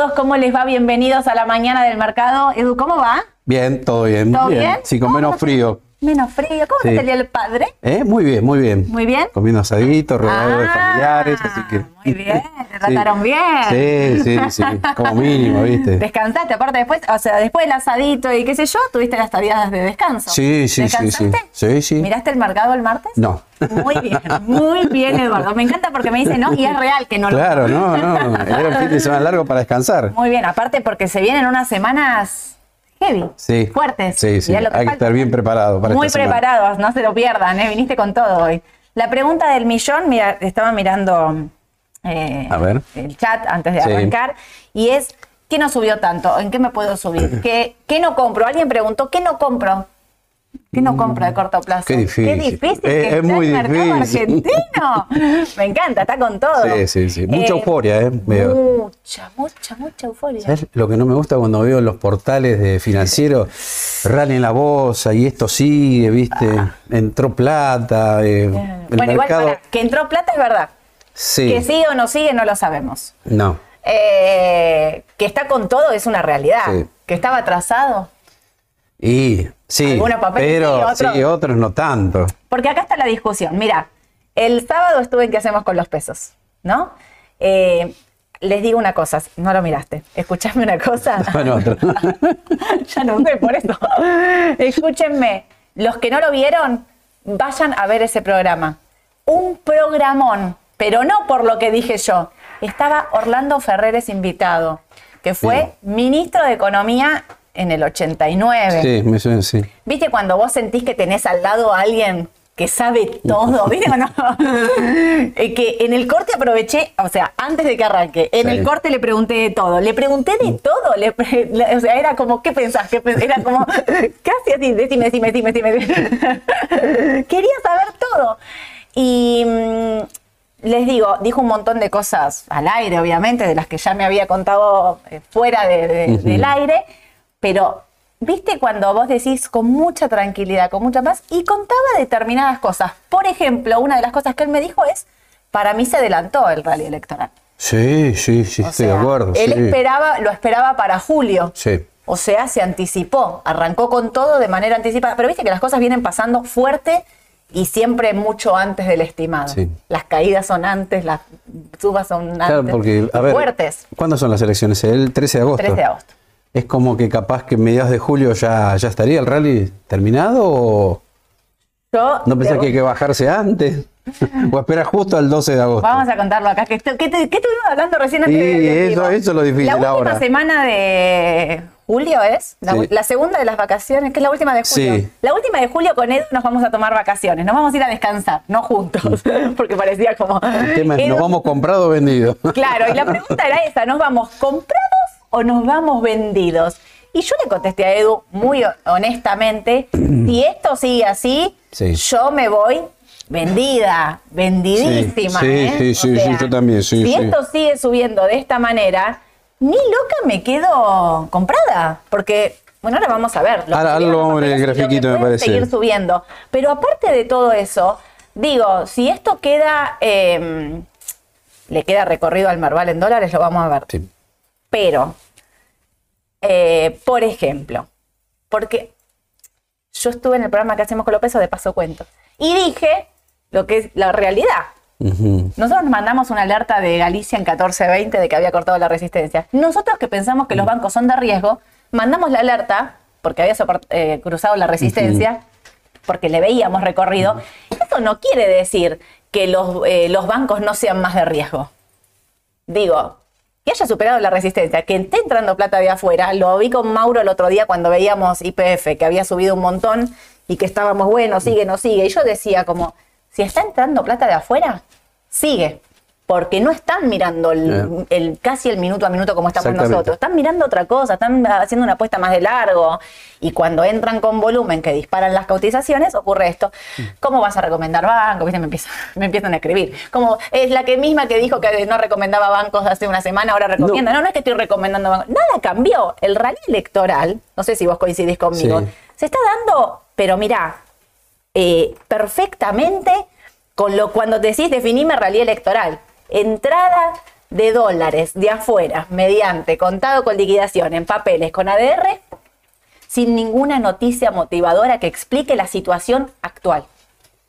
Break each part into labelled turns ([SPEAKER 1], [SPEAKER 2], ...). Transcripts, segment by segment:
[SPEAKER 1] Todos. ¿Cómo les va? Bienvenidos a la mañana del mercado. Edu, ¿cómo va?
[SPEAKER 2] Bien, todo bien.
[SPEAKER 1] ¿Todo bien?
[SPEAKER 2] Sí, con menos frío.
[SPEAKER 1] Menos frío. ¿Cómo
[SPEAKER 2] Sí.
[SPEAKER 1] te salió el padre?
[SPEAKER 2] ¿Eh? Muy bien, muy bien.
[SPEAKER 1] Muy bien.
[SPEAKER 2] Comiendo asadito, rodeado de
[SPEAKER 1] Ah,
[SPEAKER 2] familiares, así que.
[SPEAKER 1] Muy bien, te
[SPEAKER 2] Sí.
[SPEAKER 1] trataron bien.
[SPEAKER 2] Sí, sí, sí. Como mínimo, ¿viste?
[SPEAKER 1] Descansaste, aparte después, o sea, después del asadito y qué sé yo, tuviste las tareas de descanso.
[SPEAKER 2] Sí, sí, sí, sí. Sí, sí.
[SPEAKER 1] ¿Miraste el mercado el martes?
[SPEAKER 2] No.
[SPEAKER 1] Muy bien, muy bien, Eduardo. Me encanta porque me dice no y es real que no lo
[SPEAKER 2] Claro, no, no. Era un fin de semana largo para descansar.
[SPEAKER 1] Muy bien, aparte porque se vienen unas semanas heavy,
[SPEAKER 2] Sí.
[SPEAKER 1] fuertes.
[SPEAKER 2] Sí, sí.
[SPEAKER 1] Mirá lo que
[SPEAKER 2] Hay que estar bien preparado para
[SPEAKER 1] Muy
[SPEAKER 2] esta
[SPEAKER 1] preparados, no se lo pierdan, ¿eh? viniste con todo hoy. La pregunta del millón, mira, estaba mirando eh,
[SPEAKER 2] A ver.
[SPEAKER 1] el chat antes de
[SPEAKER 2] Sí.
[SPEAKER 1] arrancar, y es, ¿qué no subió tanto? ¿En qué me puedo subir? ¿Qué, qué no compro? Alguien preguntó, ¿qué no compro? ¿Qué no compro de corto plazo?
[SPEAKER 2] Qué difícil.
[SPEAKER 1] Qué difícil
[SPEAKER 2] Es-
[SPEAKER 1] que
[SPEAKER 2] es
[SPEAKER 1] está
[SPEAKER 2] muy
[SPEAKER 1] el mercado
[SPEAKER 2] difícil.
[SPEAKER 1] argentino. Me encanta, está con todo.
[SPEAKER 2] Sí, sí, sí. Mucha
[SPEAKER 1] Eh,
[SPEAKER 2] euforia, ¿eh?
[SPEAKER 1] Mucha, mucha, mucha euforia.
[SPEAKER 2] ¿Sabes lo que no me gusta cuando veo los portales de financieros? Rally en la bolsa y esto sigue, ¿viste? Entró plata. eh, el
[SPEAKER 1] Ah. bueno, igual
[SPEAKER 2] mercado.
[SPEAKER 1] para, que entró plata es verdad.
[SPEAKER 2] Sí.
[SPEAKER 1] Que sigue o no sigue no lo sabemos.
[SPEAKER 2] No.
[SPEAKER 1] Eh, que está con todo es una realidad.
[SPEAKER 2] Sí.
[SPEAKER 1] Que estaba atrasado.
[SPEAKER 2] Y sí,
[SPEAKER 1] Algunos
[SPEAKER 2] pero
[SPEAKER 1] sí, otros-
[SPEAKER 2] sí, otros no tanto.
[SPEAKER 1] Porque acá está la discusión. Mira, el sábado estuve en qué hacemos con los pesos, ¿no? Eh, les digo una cosa, no lo miraste. Escuchame una cosa.
[SPEAKER 2] Bueno, otro.
[SPEAKER 1] ya no sé, por eso. Escúchenme, los que no lo vieron, vayan a ver ese programa. Un programón, pero no por lo que dije yo. Estaba Orlando Ferreres invitado, que fue ministro de Economía en el 89.
[SPEAKER 2] Sí, me suena, sí.
[SPEAKER 1] ¿Viste cuando vos sentís que tenés al lado a alguien que sabe todo? ¿Viste o no? Eh, que en el corte aproveché, o sea, antes de que arranque, en
[SPEAKER 2] Sí.
[SPEAKER 1] el corte le pregunté de todo. Le pregunté de todo. le pre- le- o sea, era como, ¿qué pensás? ¿Qué pens-?" Era como, casi así, decime, decime, decime, decime. Quería saber todo. Y mm, les digo, dijo un montón de cosas al aire, obviamente, de las que ya me había contado eh, fuera de- de- del aire, pero viste cuando vos decís con mucha tranquilidad, con mucha paz, y contaba determinadas cosas. Por ejemplo, una de las cosas que él me dijo es, para mí se adelantó el rally electoral.
[SPEAKER 2] Sí, sí, sí,
[SPEAKER 1] O
[SPEAKER 2] estoy
[SPEAKER 1] sea,
[SPEAKER 2] de acuerdo.
[SPEAKER 1] Él
[SPEAKER 2] sí.
[SPEAKER 1] esperaba, lo esperaba para julio.
[SPEAKER 2] Sí.
[SPEAKER 1] O sea, se anticipó, arrancó con todo de manera anticipada. Pero viste que las cosas vienen pasando fuerte y siempre mucho antes del estimado.
[SPEAKER 2] Sí.
[SPEAKER 1] Las caídas son antes, las subas son antes.
[SPEAKER 2] Claro, porque, a ver,
[SPEAKER 1] fuertes.
[SPEAKER 2] ¿cuándo son las elecciones? El 13 de agosto.
[SPEAKER 1] 3 de agosto.
[SPEAKER 2] ¿Es como que capaz que en mediados de julio ya, ya estaría el rally terminado o
[SPEAKER 1] Yo
[SPEAKER 2] no pensás que hay que bajarse antes? ¿O esperar justo al 12 de agosto?
[SPEAKER 1] Vamos a contarlo acá. ¿Qué, qué estuvimos hablando recién antes
[SPEAKER 2] Sí,
[SPEAKER 1] de-
[SPEAKER 2] eso- eso es lo difícil
[SPEAKER 1] La última
[SPEAKER 2] ahora.
[SPEAKER 1] semana de julio es, la,
[SPEAKER 2] Sí.
[SPEAKER 1] la segunda de las vacaciones, que es la última de julio.
[SPEAKER 2] Sí.
[SPEAKER 1] La última de julio con Edu nos vamos a tomar vacaciones, nos vamos a ir a descansar, no juntos, porque parecía como...
[SPEAKER 2] El tema es,
[SPEAKER 1] Edu-
[SPEAKER 2] ¿nos vamos comprado o vendido?
[SPEAKER 1] Claro, y la pregunta era esa, ¿nos vamos comprados o nos vamos vendidos? Y yo le contesté a Edu muy ho- honestamente, si esto sigue así,
[SPEAKER 2] Sí.
[SPEAKER 1] yo me voy vendida, vendidísima.
[SPEAKER 2] Sí, sí,
[SPEAKER 1] ¿eh?
[SPEAKER 2] sí, sí, sí, yo también, sí,
[SPEAKER 1] Si
[SPEAKER 2] sí.
[SPEAKER 1] esto sigue subiendo de esta manera, ni loca me quedo comprada, porque... Bueno, ahora vamos a ver.
[SPEAKER 2] Ahora- lo vamos a ver en el grafiquito, me parece.
[SPEAKER 1] seguir subiendo. Pero aparte de todo eso, digo, si esto queda... eh, le queda recorrido al Merval en dólares, lo vamos a ver.
[SPEAKER 2] Sí.
[SPEAKER 1] Pero, eh, por ejemplo, porque yo estuve en el programa que hacemos con los pesos de paso cuento y dije lo que es la realidad. Nosotros nos mandamos una alerta de Galicia en 1420 de que había cortado la resistencia. Nosotros que pensamos que los bancos son de riesgo, mandamos la alerta porque había eh, cruzado la resistencia, porque le veíamos recorrido. Eso no quiere decir que los, eh, los bancos no sean más de riesgo. Digo, haya superado la resistencia, que esté entrando plata de afuera. Lo vi con Mauro el otro día cuando veíamos IPF, que había subido un montón y que estábamos, bueno, sigue, no sigue. Y yo decía como, si está entrando plata de afuera, sigue. Porque no están mirando el, el- casi el minuto a minuto como estamos nosotros. Están mirando otra cosa, están haciendo una apuesta más de largo. Y cuando entran con volumen que disparan las cotizaciones, ocurre esto. ¿Cómo vas a recomendar bancos? ¿Viste? Me, empiezan, me empiezan a escribir. Como es la que misma que dijo que no recomendaba bancos hace una semana, ahora recomienda. No, no, es que estoy recomendando bancos. Nada cambió. El rally electoral, no sé si vos coincidís conmigo,
[SPEAKER 2] Sí.
[SPEAKER 1] se está dando, pero mirá, eh, perfectamente con lo cuando decís definime realidad electoral. Entrada de dólares de afuera mediante contado con liquidación en papeles con ADR sin ninguna noticia motivadora que explique la situación actual.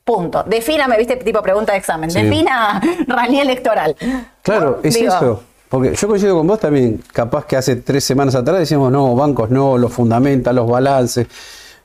[SPEAKER 1] Punto. Defíname, viste, tipo pregunta de examen.
[SPEAKER 2] Sí.
[SPEAKER 1] Defina rally electoral.
[SPEAKER 2] Claro, es
[SPEAKER 1] Digo,
[SPEAKER 2] eso. Porque yo coincido con vos también, capaz que hace tres semanas atrás decíamos, no, bancos no, los fundamentos, los balances.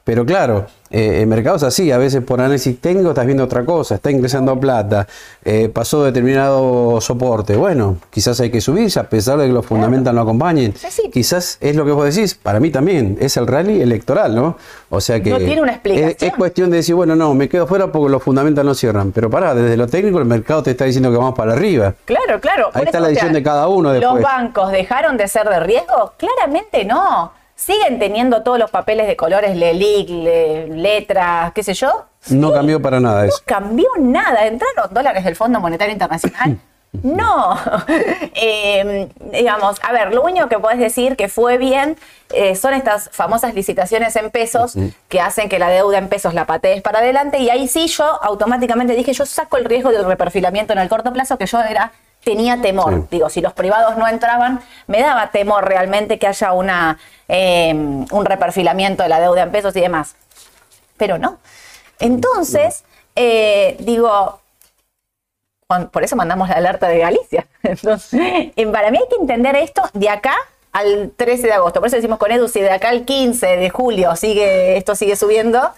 [SPEAKER 2] Pero claro, eh, el mercado es así, a veces por análisis técnico estás viendo otra cosa, está ingresando plata, eh, pasó determinado soporte. Bueno, quizás hay que subirse a pesar de que los fundamentos no acompañen.
[SPEAKER 1] Sí, sí.
[SPEAKER 2] Quizás es lo que vos decís, para mí también, es el rally electoral, ¿no? O sea que
[SPEAKER 1] No tiene una explicación.
[SPEAKER 2] Es, es cuestión de decir, bueno, no, me quedo fuera porque los fundamentos no cierran. Pero pará, desde lo técnico el mercado te está diciendo que vamos para arriba.
[SPEAKER 1] Claro, claro.
[SPEAKER 2] Ahí está la decisión de cada uno
[SPEAKER 1] ¿Los
[SPEAKER 2] después.
[SPEAKER 1] bancos dejaron de ser de riesgo? Claramente no. Siguen teniendo todos los papeles de colores, LELIC, le- letras, qué sé yo.
[SPEAKER 2] No cambió para nada
[SPEAKER 1] No
[SPEAKER 2] eso.
[SPEAKER 1] cambió nada. ¿Entraron dólares del Fondo Monetario Internacional? No. Eh, digamos, a ver, lo único que podés decir que fue bien eh, son estas famosas licitaciones en pesos que hacen que la deuda en pesos la patees para adelante y ahí sí yo automáticamente dije, yo saco el riesgo del reperfilamiento en el corto plazo que yo era tenía temor.
[SPEAKER 2] Sí.
[SPEAKER 1] Digo, si los privados no entraban, me daba temor realmente que haya una, eh, un reperfilamiento de la deuda en pesos y demás. Pero no. Entonces, eh, digo, por eso mandamos la alerta de Galicia. Entonces, eh, para mí hay que entender esto de acá al 13 de agosto. Por eso decimos con Edu, si de acá al 15 de julio sigue, esto sigue subiendo,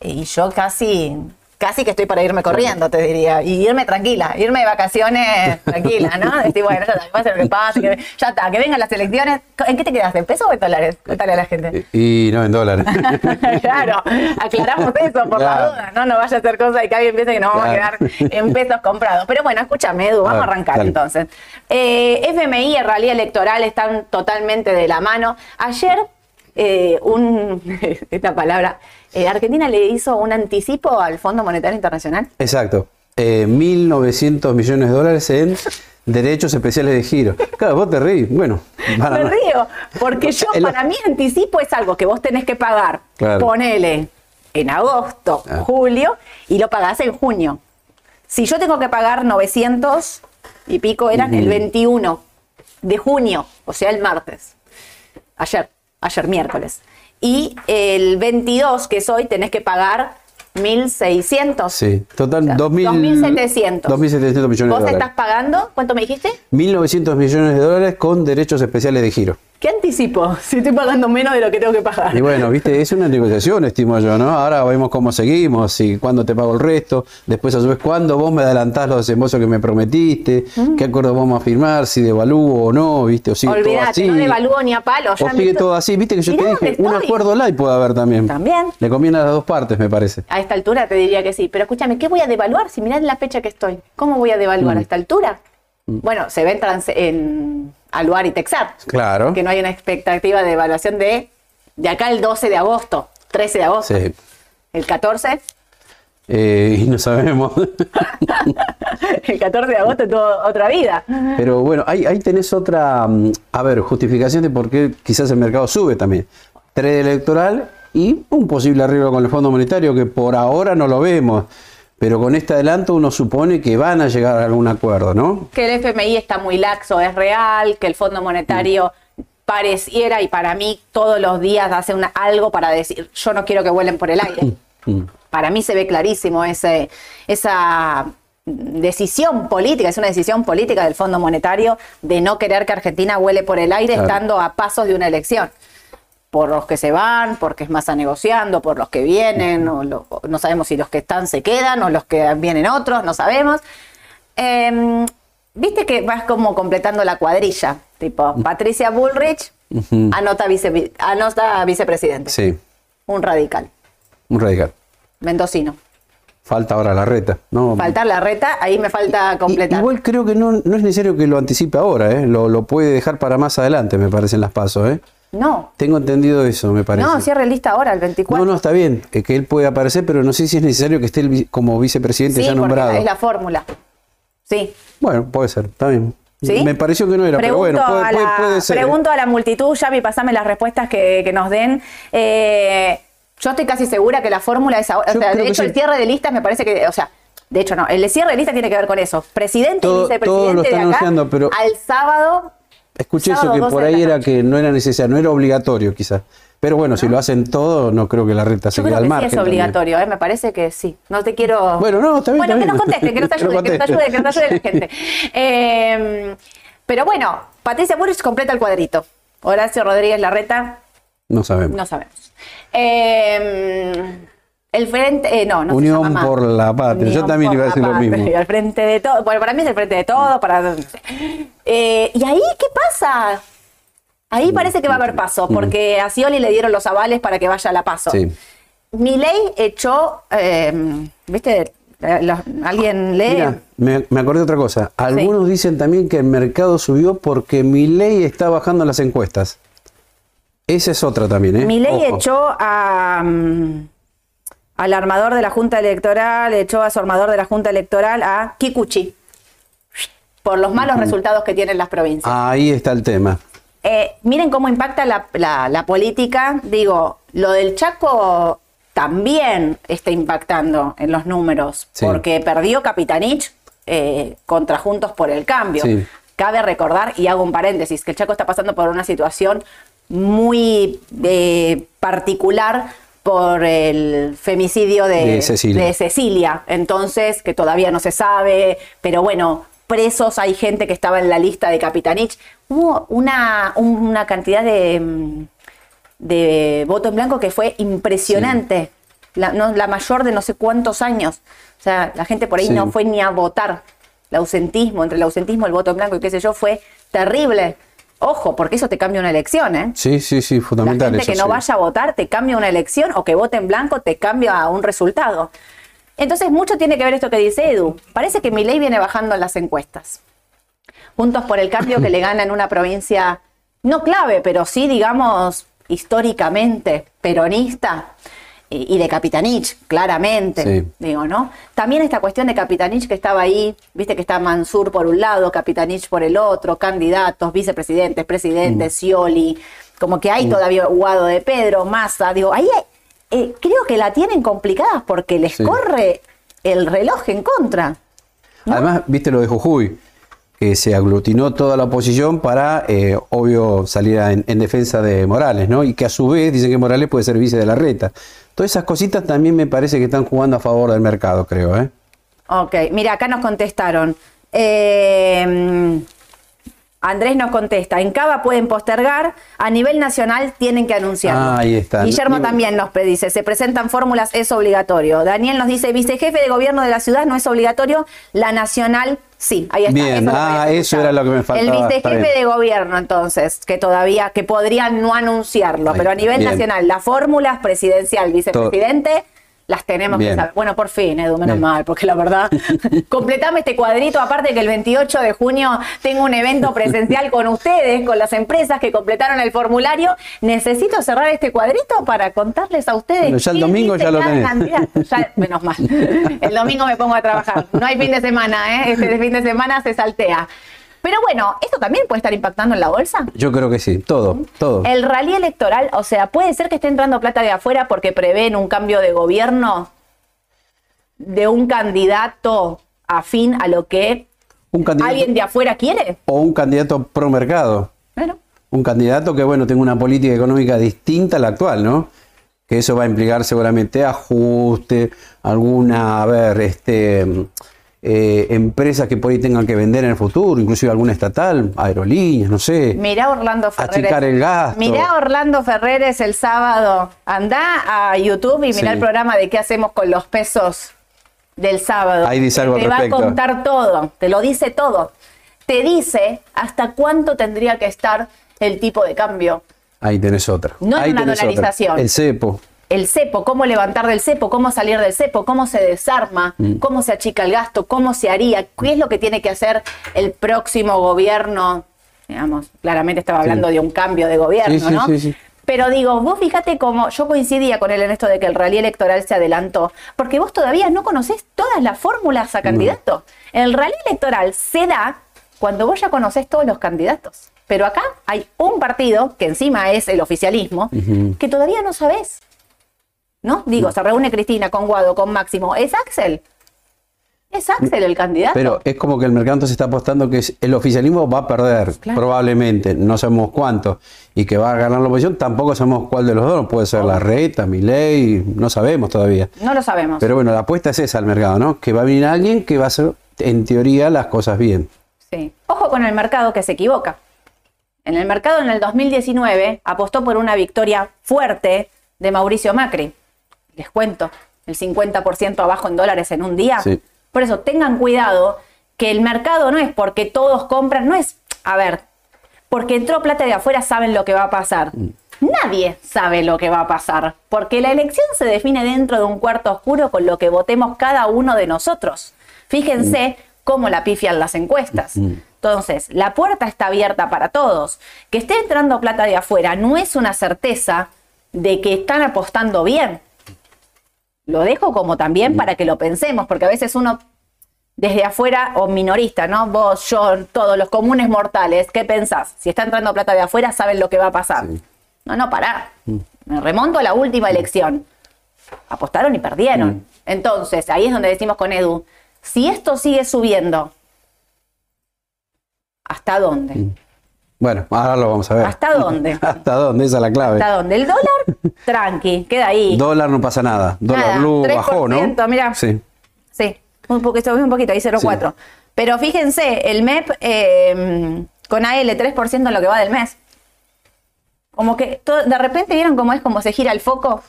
[SPEAKER 1] y yo casi, casi que estoy para irme corriendo, te diría. Y irme tranquila, irme de vacaciones tranquila, ¿no? Decir, bueno, ya está, que pase lo que pase, que- ya está, que vengan las elecciones. ¿En qué te quedaste? ¿En pesos o en dólares? Cuéntale a la gente.
[SPEAKER 2] Y no en dólares.
[SPEAKER 1] claro, aclaramos eso por la duda, ¿no? No vaya a ser cosa de que alguien piense que nos vamos
[SPEAKER 2] Claro.
[SPEAKER 1] a quedar en pesos comprados. Pero bueno, escúchame, Edu, vamos a arrancar
[SPEAKER 2] dale.
[SPEAKER 1] entonces. Eh, FMI y realidad electoral están totalmente de la mano. Ayer, eh, un, esta palabra, eh, Argentina le hizo un anticipo al Fondo Monetario Internacional.
[SPEAKER 2] Exacto. Eh, 1.900 millones de dólares en derechos especiales de giro. Claro, vos te reís. Bueno, para
[SPEAKER 1] Me
[SPEAKER 2] no-
[SPEAKER 1] río, porque yo, para mí, anticipo es algo que vos tenés que pagar,
[SPEAKER 2] Claro.
[SPEAKER 1] ponele en agosto,
[SPEAKER 2] Ah.
[SPEAKER 1] julio, y lo pagás en junio. Si yo tengo que pagar 900 y pico, eran el 21 de junio, o sea, el martes. Ayer, ayer miércoles. Y el 22, que es hoy, tenés que pagar 1.600.
[SPEAKER 2] Sí, total,
[SPEAKER 1] O sea,
[SPEAKER 2] 2.000
[SPEAKER 1] 2.700.
[SPEAKER 2] 2.700 millones de
[SPEAKER 1] ¿Vos
[SPEAKER 2] dólares.
[SPEAKER 1] estás pagando? ¿Cuánto me dijiste?
[SPEAKER 2] 1.900 millones de dólares con derechos especiales de giro.
[SPEAKER 1] ¿Qué anticipo? Si estoy pagando menos de lo que tengo que pagar.
[SPEAKER 2] Y bueno, viste, es una negociación, estimo yo, ¿no? Ahora vemos cómo seguimos, y cuándo te pago el resto, después a su vez cuándo vos me adelantás los desembolsos que me prometiste, qué acuerdo vamos a firmar, si devalúo o no, viste, o sigue todo así.
[SPEAKER 1] no devalúo ni a palo. ya
[SPEAKER 2] O sigue todo así, viste que yo te dije, un acuerdo light puede haber también.
[SPEAKER 1] También.
[SPEAKER 2] Le conviene a las dos partes, me parece.
[SPEAKER 1] A esta altura te diría que sí. Pero escúchame, ¿qué voy a devaluar si mirá la fecha que estoy? ¿Cómo voy a
[SPEAKER 2] Mm.
[SPEAKER 1] devaluar a esta altura? Bueno, se ve en, en Aluar y Texat.
[SPEAKER 2] Claro.
[SPEAKER 1] Que no hay una expectativa de evaluación de, de acá el 12 de agosto, 13 de agosto.
[SPEAKER 2] Sí.
[SPEAKER 1] El 14,
[SPEAKER 2] Eh, y no sabemos.
[SPEAKER 1] el 14 de agosto tuvo otra vida.
[SPEAKER 2] Pero bueno, ahí, ahí tenés otra, mm, a ver, justificación de por qué quizás el mercado sube también. Trade electoral y un posible arreglo con el Fondo Monetario que por ahora no lo vemos. Pero con este adelanto uno supone que van a llegar a algún acuerdo, ¿no?
[SPEAKER 1] que el FMI está muy laxo, es real, que el Fondo Monetario pareciera y para mí todos los días hace una, algo para decir, yo no quiero que vuelen por el aire. Para mí se ve clarísimo ese, esa decisión política, es una decisión política del Fondo Monetario de no querer que Argentina huele por el aire
[SPEAKER 2] Claro.
[SPEAKER 1] estando a pasos de una elección. Por los que se van, porque es más a negociando, por los que vienen, o lo- o no sabemos si los que están se quedan o los que vienen otros, no sabemos. Em, Viste que vas como completando la cuadrilla, tipo Patricia Bullrich, anota, vice, anota vicepresidente,
[SPEAKER 2] Sí,
[SPEAKER 1] un radical,
[SPEAKER 2] un radical.
[SPEAKER 1] mendocino.
[SPEAKER 2] Falta ahora la reta, ¿no?
[SPEAKER 1] Faltar la reta, ahí me falta completar.
[SPEAKER 2] Igual creo que no, no es necesario que lo anticipe ahora, ¿eh? Lo, lo puede dejar para más adelante, me parece, en las pasos, ¿eh?
[SPEAKER 1] No,
[SPEAKER 2] Tengo entendido eso, me parece.
[SPEAKER 1] no, cierre lista ahora, el 24.
[SPEAKER 2] No, no, está bien, que, él puede aparecer, pero no sé si es necesario que esté el como vicepresidente
[SPEAKER 1] sí,
[SPEAKER 2] ya
[SPEAKER 1] porque
[SPEAKER 2] nombrado.
[SPEAKER 1] es la fórmula. Sí.
[SPEAKER 2] Bueno, puede ser, está bien.
[SPEAKER 1] ¿Sí?
[SPEAKER 2] Me pareció que no era,
[SPEAKER 1] Pregunto,
[SPEAKER 2] pero bueno, puede,
[SPEAKER 1] la,
[SPEAKER 2] puede ser. ¿eh?
[SPEAKER 1] pregunto a la multitud, Yavi, pasame las respuestas que, que nos den. Eh, yo estoy casi segura que la fórmula es ahora. O sea, de hecho,
[SPEAKER 2] sí.
[SPEAKER 1] el cierre de listas me parece que, o sea, De hecho, no, el cierre de lista tiene que ver con eso. Presidente
[SPEAKER 2] Todo-
[SPEAKER 1] y vicepresidente
[SPEAKER 2] todo lo
[SPEAKER 1] de
[SPEAKER 2] están
[SPEAKER 1] acá
[SPEAKER 2] anunciando, pero-
[SPEAKER 1] al sábado.
[SPEAKER 2] Escuché eso que
[SPEAKER 1] 12
[SPEAKER 2] por ahí era que no era necesario, no era obligatorio quizás. Pero bueno, si lo hacen todo, no creo que la reta se
[SPEAKER 1] Yo
[SPEAKER 2] quede
[SPEAKER 1] creo
[SPEAKER 2] al
[SPEAKER 1] que
[SPEAKER 2] margen.
[SPEAKER 1] sí es obligatorio, ¿eh? me parece que sí. No te quiero.
[SPEAKER 2] Bueno, no, está bien,
[SPEAKER 1] Bueno,
[SPEAKER 2] está
[SPEAKER 1] que nos conteste, que nos ayude, que nos ayude, que nos ayude la gente. Eh, pero bueno, Patricia Burrich completa el cuadrito. Horacio Rodríguez Larreta,
[SPEAKER 2] No sabemos.
[SPEAKER 1] no sabemos. Eh, el frente, eh, no, no se
[SPEAKER 2] Unión
[SPEAKER 1] llama más.
[SPEAKER 2] por la Patria. Yo también iba a decir lo mismo.
[SPEAKER 1] Al frente de todo. Bueno, para mí es el frente de todo. Para... Eh, ¿Y ahí qué pasa? Ahí parece que va a haber paso, porque a Scioli le dieron los avales para que vaya a la paso.
[SPEAKER 2] Sí.
[SPEAKER 1] Milei echó, eh, ¿viste? Eh, los- ¿Alguien lee?
[SPEAKER 2] Mira, me, me acordé de otra cosa. Algunos dicen también que el mercado subió porque mi ley está bajando las encuestas. Esa es otra también, ¿eh?
[SPEAKER 1] Milei echó a, mm, al armador de la Junta Electoral, echó a su armador de la Junta Electoral a Kikuchi, por los malos resultados que tienen las provincias.
[SPEAKER 2] Ahí está el tema.
[SPEAKER 1] Eh, miren cómo impacta la, la- la política. Digo, lo del Chaco también está impactando en los números,
[SPEAKER 2] Sí.
[SPEAKER 1] porque perdió Capitanich eh, contra Juntos por el Cambio.
[SPEAKER 2] Sí.
[SPEAKER 1] Cabe recordar, y hago un paréntesis, que el Chaco está pasando por una situación muy eh, particular por el femicidio de,
[SPEAKER 2] De Cecilia.
[SPEAKER 1] de Cecilia. Entonces, que todavía no se sabe, pero bueno, presos, hay gente que estaba en la lista de Capitanich. Hubo una, una cantidad de, mm, de voto en blanco que fue impresionante. La, no, la mayor de no sé cuántos años. O sea, la gente por ahí
[SPEAKER 2] Sí.
[SPEAKER 1] no fue ni a votar. El ausentismo, entre el ausentismo, el voto en blanco y qué sé yo, fue terrible. Ojo, porque eso te cambia una elección, ¿eh?
[SPEAKER 2] Sí, sí, sí,
[SPEAKER 1] La
[SPEAKER 2] fundamental
[SPEAKER 1] gente
[SPEAKER 2] eso,
[SPEAKER 1] que no
[SPEAKER 2] sí.
[SPEAKER 1] vaya a votar te cambia una elección o que vote en blanco te cambia un resultado. Entonces, mucho tiene que ver esto que dice Edu. Parece que Milei viene bajando en las encuestas. Juntos por el cambio que le gana en una provincia no clave, pero sí, digamos, históricamente peronista y de Capitanich, claramente,
[SPEAKER 2] Sí.
[SPEAKER 1] digo, ¿no? También esta cuestión de Capitanich que estaba ahí, viste que está Mansur por un lado, Capitanich por el otro, candidatos, vicepresidentes, presidentes,
[SPEAKER 2] Mm.
[SPEAKER 1] Scioli, como que hay todavía Guado de Pedro, Massa, digo, ahí eh, creo que la tienen complicadas porque les
[SPEAKER 2] Sí.
[SPEAKER 1] corre el reloj en contra.
[SPEAKER 2] Además, viste lo de Jujuy, que se aglutinó toda la oposición para, eh, obvio, salir a- en, en defensa de Morales, ¿no? Y que a su vez dicen que Morales puede ser vice de la reta. Todas esas cositas también me parece que están jugando a favor del mercado, creo, ¿eh?
[SPEAKER 1] Ok, mira, acá nos contestaron. Eh, Andrés nos contesta, en Cava pueden postergar, a nivel nacional tienen que anunciarlo.
[SPEAKER 2] Ah, ahí está.
[SPEAKER 1] Guillermo también nos dice, se presentan fórmulas, es obligatorio. Daniel nos dice, vicejefe de gobierno de la ciudad no es obligatorio, la nacional sí. Ahí está.
[SPEAKER 2] Bien,
[SPEAKER 1] eso es
[SPEAKER 2] ah, eso era lo que me faltaba,
[SPEAKER 1] El vicejefe de gobierno, entonces, que todavía, que podrían no anunciarlo,
[SPEAKER 2] Ahí
[SPEAKER 1] pero a nivel
[SPEAKER 2] bien.
[SPEAKER 1] nacional, las fórmulas presidencial, vicepresidente, las tenemos
[SPEAKER 2] Bien.
[SPEAKER 1] que saber. Bueno, por fin, Edu, menos
[SPEAKER 2] Bien.
[SPEAKER 1] mal, porque la verdad, completame este cuadrito, aparte que el 28 de junio tengo un evento presencial con ustedes, con las empresas que completaron el formulario. Necesito cerrar este cuadrito para contarles a ustedes.
[SPEAKER 2] Bueno, ya el domingo ya lo tenés.
[SPEAKER 1] Ya, menos mal. El domingo me pongo a trabajar. No hay fin de semana, ¿eh? Este fin de semana se saltea. Pero bueno, ¿esto también puede estar impactando en la bolsa?
[SPEAKER 2] Yo creo que sí, todo, todo.
[SPEAKER 1] El rally electoral, o sea, puede ser que esté entrando plata de afuera porque prevén un cambio de gobierno de un candidato afín a lo que
[SPEAKER 2] Un
[SPEAKER 1] alguien de afuera quiere.
[SPEAKER 2] o un candidato pro mercado.
[SPEAKER 1] Bueno,
[SPEAKER 2] Un candidato que, bueno, tenga una política económica distinta a la actual, ¿no? Que eso va a implicar seguramente ajuste, alguna, a ver, este, eh, empresas que por ahí tengan que vender en el futuro, inclusive alguna estatal, aerolíneas, no sé.
[SPEAKER 1] mirá Orlando Ferreres.
[SPEAKER 2] Achicar el gasto.
[SPEAKER 1] Mirá Orlando Ferreres el sábado. Anda a YouTube y mirá
[SPEAKER 2] Sí.
[SPEAKER 1] el programa de qué hacemos con los pesos del sábado.
[SPEAKER 2] Ahí dice algo
[SPEAKER 1] te
[SPEAKER 2] al
[SPEAKER 1] va a
[SPEAKER 2] respecto.
[SPEAKER 1] contar todo, te lo dice todo. Te dice hasta cuánto tendría que estar el tipo de cambio.
[SPEAKER 2] Ahí tenés otra.
[SPEAKER 1] No es una
[SPEAKER 2] otra.
[SPEAKER 1] dolarización.
[SPEAKER 2] El cepo.
[SPEAKER 1] El cepo, cómo levantar del cepo, cómo salir del cepo, cómo se desarma,
[SPEAKER 2] Mm.
[SPEAKER 1] cómo se achica el gasto, cómo se haría, qué es lo que tiene que hacer el próximo gobierno. Digamos, claramente estaba hablando de un cambio de gobierno,
[SPEAKER 2] Sí, sí,
[SPEAKER 1] ¿no?
[SPEAKER 2] sí, sí.
[SPEAKER 1] Pero digo, vos fíjate cómo yo coincidía con él en esto de que el rally electoral se adelantó, porque vos todavía no conocés todas las fórmulas a candidato. El rally electoral se da cuando vos ya conocés todos los candidatos. Pero acá hay un partido, que encima es el oficialismo, que todavía no sabés. ¿No? Digo, se reúne Cristina con Guado, con Máximo. ¿Es Axel? Es Axel el candidato.
[SPEAKER 2] Pero es como que el mercado entonces está apostando que el oficialismo va a perder,
[SPEAKER 1] Claro.
[SPEAKER 2] probablemente, no sabemos cuánto, y que va a ganar la oposición, tampoco sabemos cuál de los dos, puede ser la reta, mi ley, no sabemos todavía.
[SPEAKER 1] no lo sabemos.
[SPEAKER 2] Pero bueno, la apuesta es esa al mercado, ¿no? Que va a venir alguien que va a hacer, en teoría, las cosas bien.
[SPEAKER 1] Sí. Ojo con el mercado que se equivoca. En el mercado en el 2019 apostó por una victoria fuerte de Mauricio Macri. Les cuento, el 50% abajo en dólares en un día.
[SPEAKER 2] Sí.
[SPEAKER 1] Por eso tengan cuidado que el mercado no es porque todos compran, no es, a ver, porque entró plata de afuera saben lo que va a pasar. Nadie sabe lo que va a pasar, porque la elección se define dentro de un cuarto oscuro con lo que votemos cada uno de nosotros. Fíjense cómo la pifian las encuestas. Entonces, la puerta está abierta para todos. Que esté entrando plata de afuera no es una certeza de que están apostando bien. Lo dejo como también para que lo pensemos, porque a veces uno desde afuera o minorista, ¿no? Vos, yo, todos los comunes mortales, ¿qué pensás? Si está entrando plata de afuera, saben lo que va a pasar. No, no, pará. Me remonto a la última elección. Apostaron y perdieron. Entonces, ahí es donde decimos con Edu, si esto sigue subiendo, ¿hasta dónde?
[SPEAKER 2] Bueno, ahora lo vamos a ver.
[SPEAKER 1] ¿Hasta dónde?
[SPEAKER 2] ¿Hasta dónde? Esa es la clave.
[SPEAKER 1] ¿Hasta dónde? El dólar, tranqui, queda ahí.
[SPEAKER 2] Dólar no pasa nada. Dólar
[SPEAKER 1] Nada,
[SPEAKER 2] blue bajó, ¿no?
[SPEAKER 1] 3%, mira.
[SPEAKER 2] Sí.
[SPEAKER 1] Sí, un poquito, un poquito, ahí 0,4.
[SPEAKER 2] Sí.
[SPEAKER 1] Pero fíjense, el MEP eh, con AL 3% en lo que va del mes. Como que todo- de repente vieron cómo es como se gira el foco.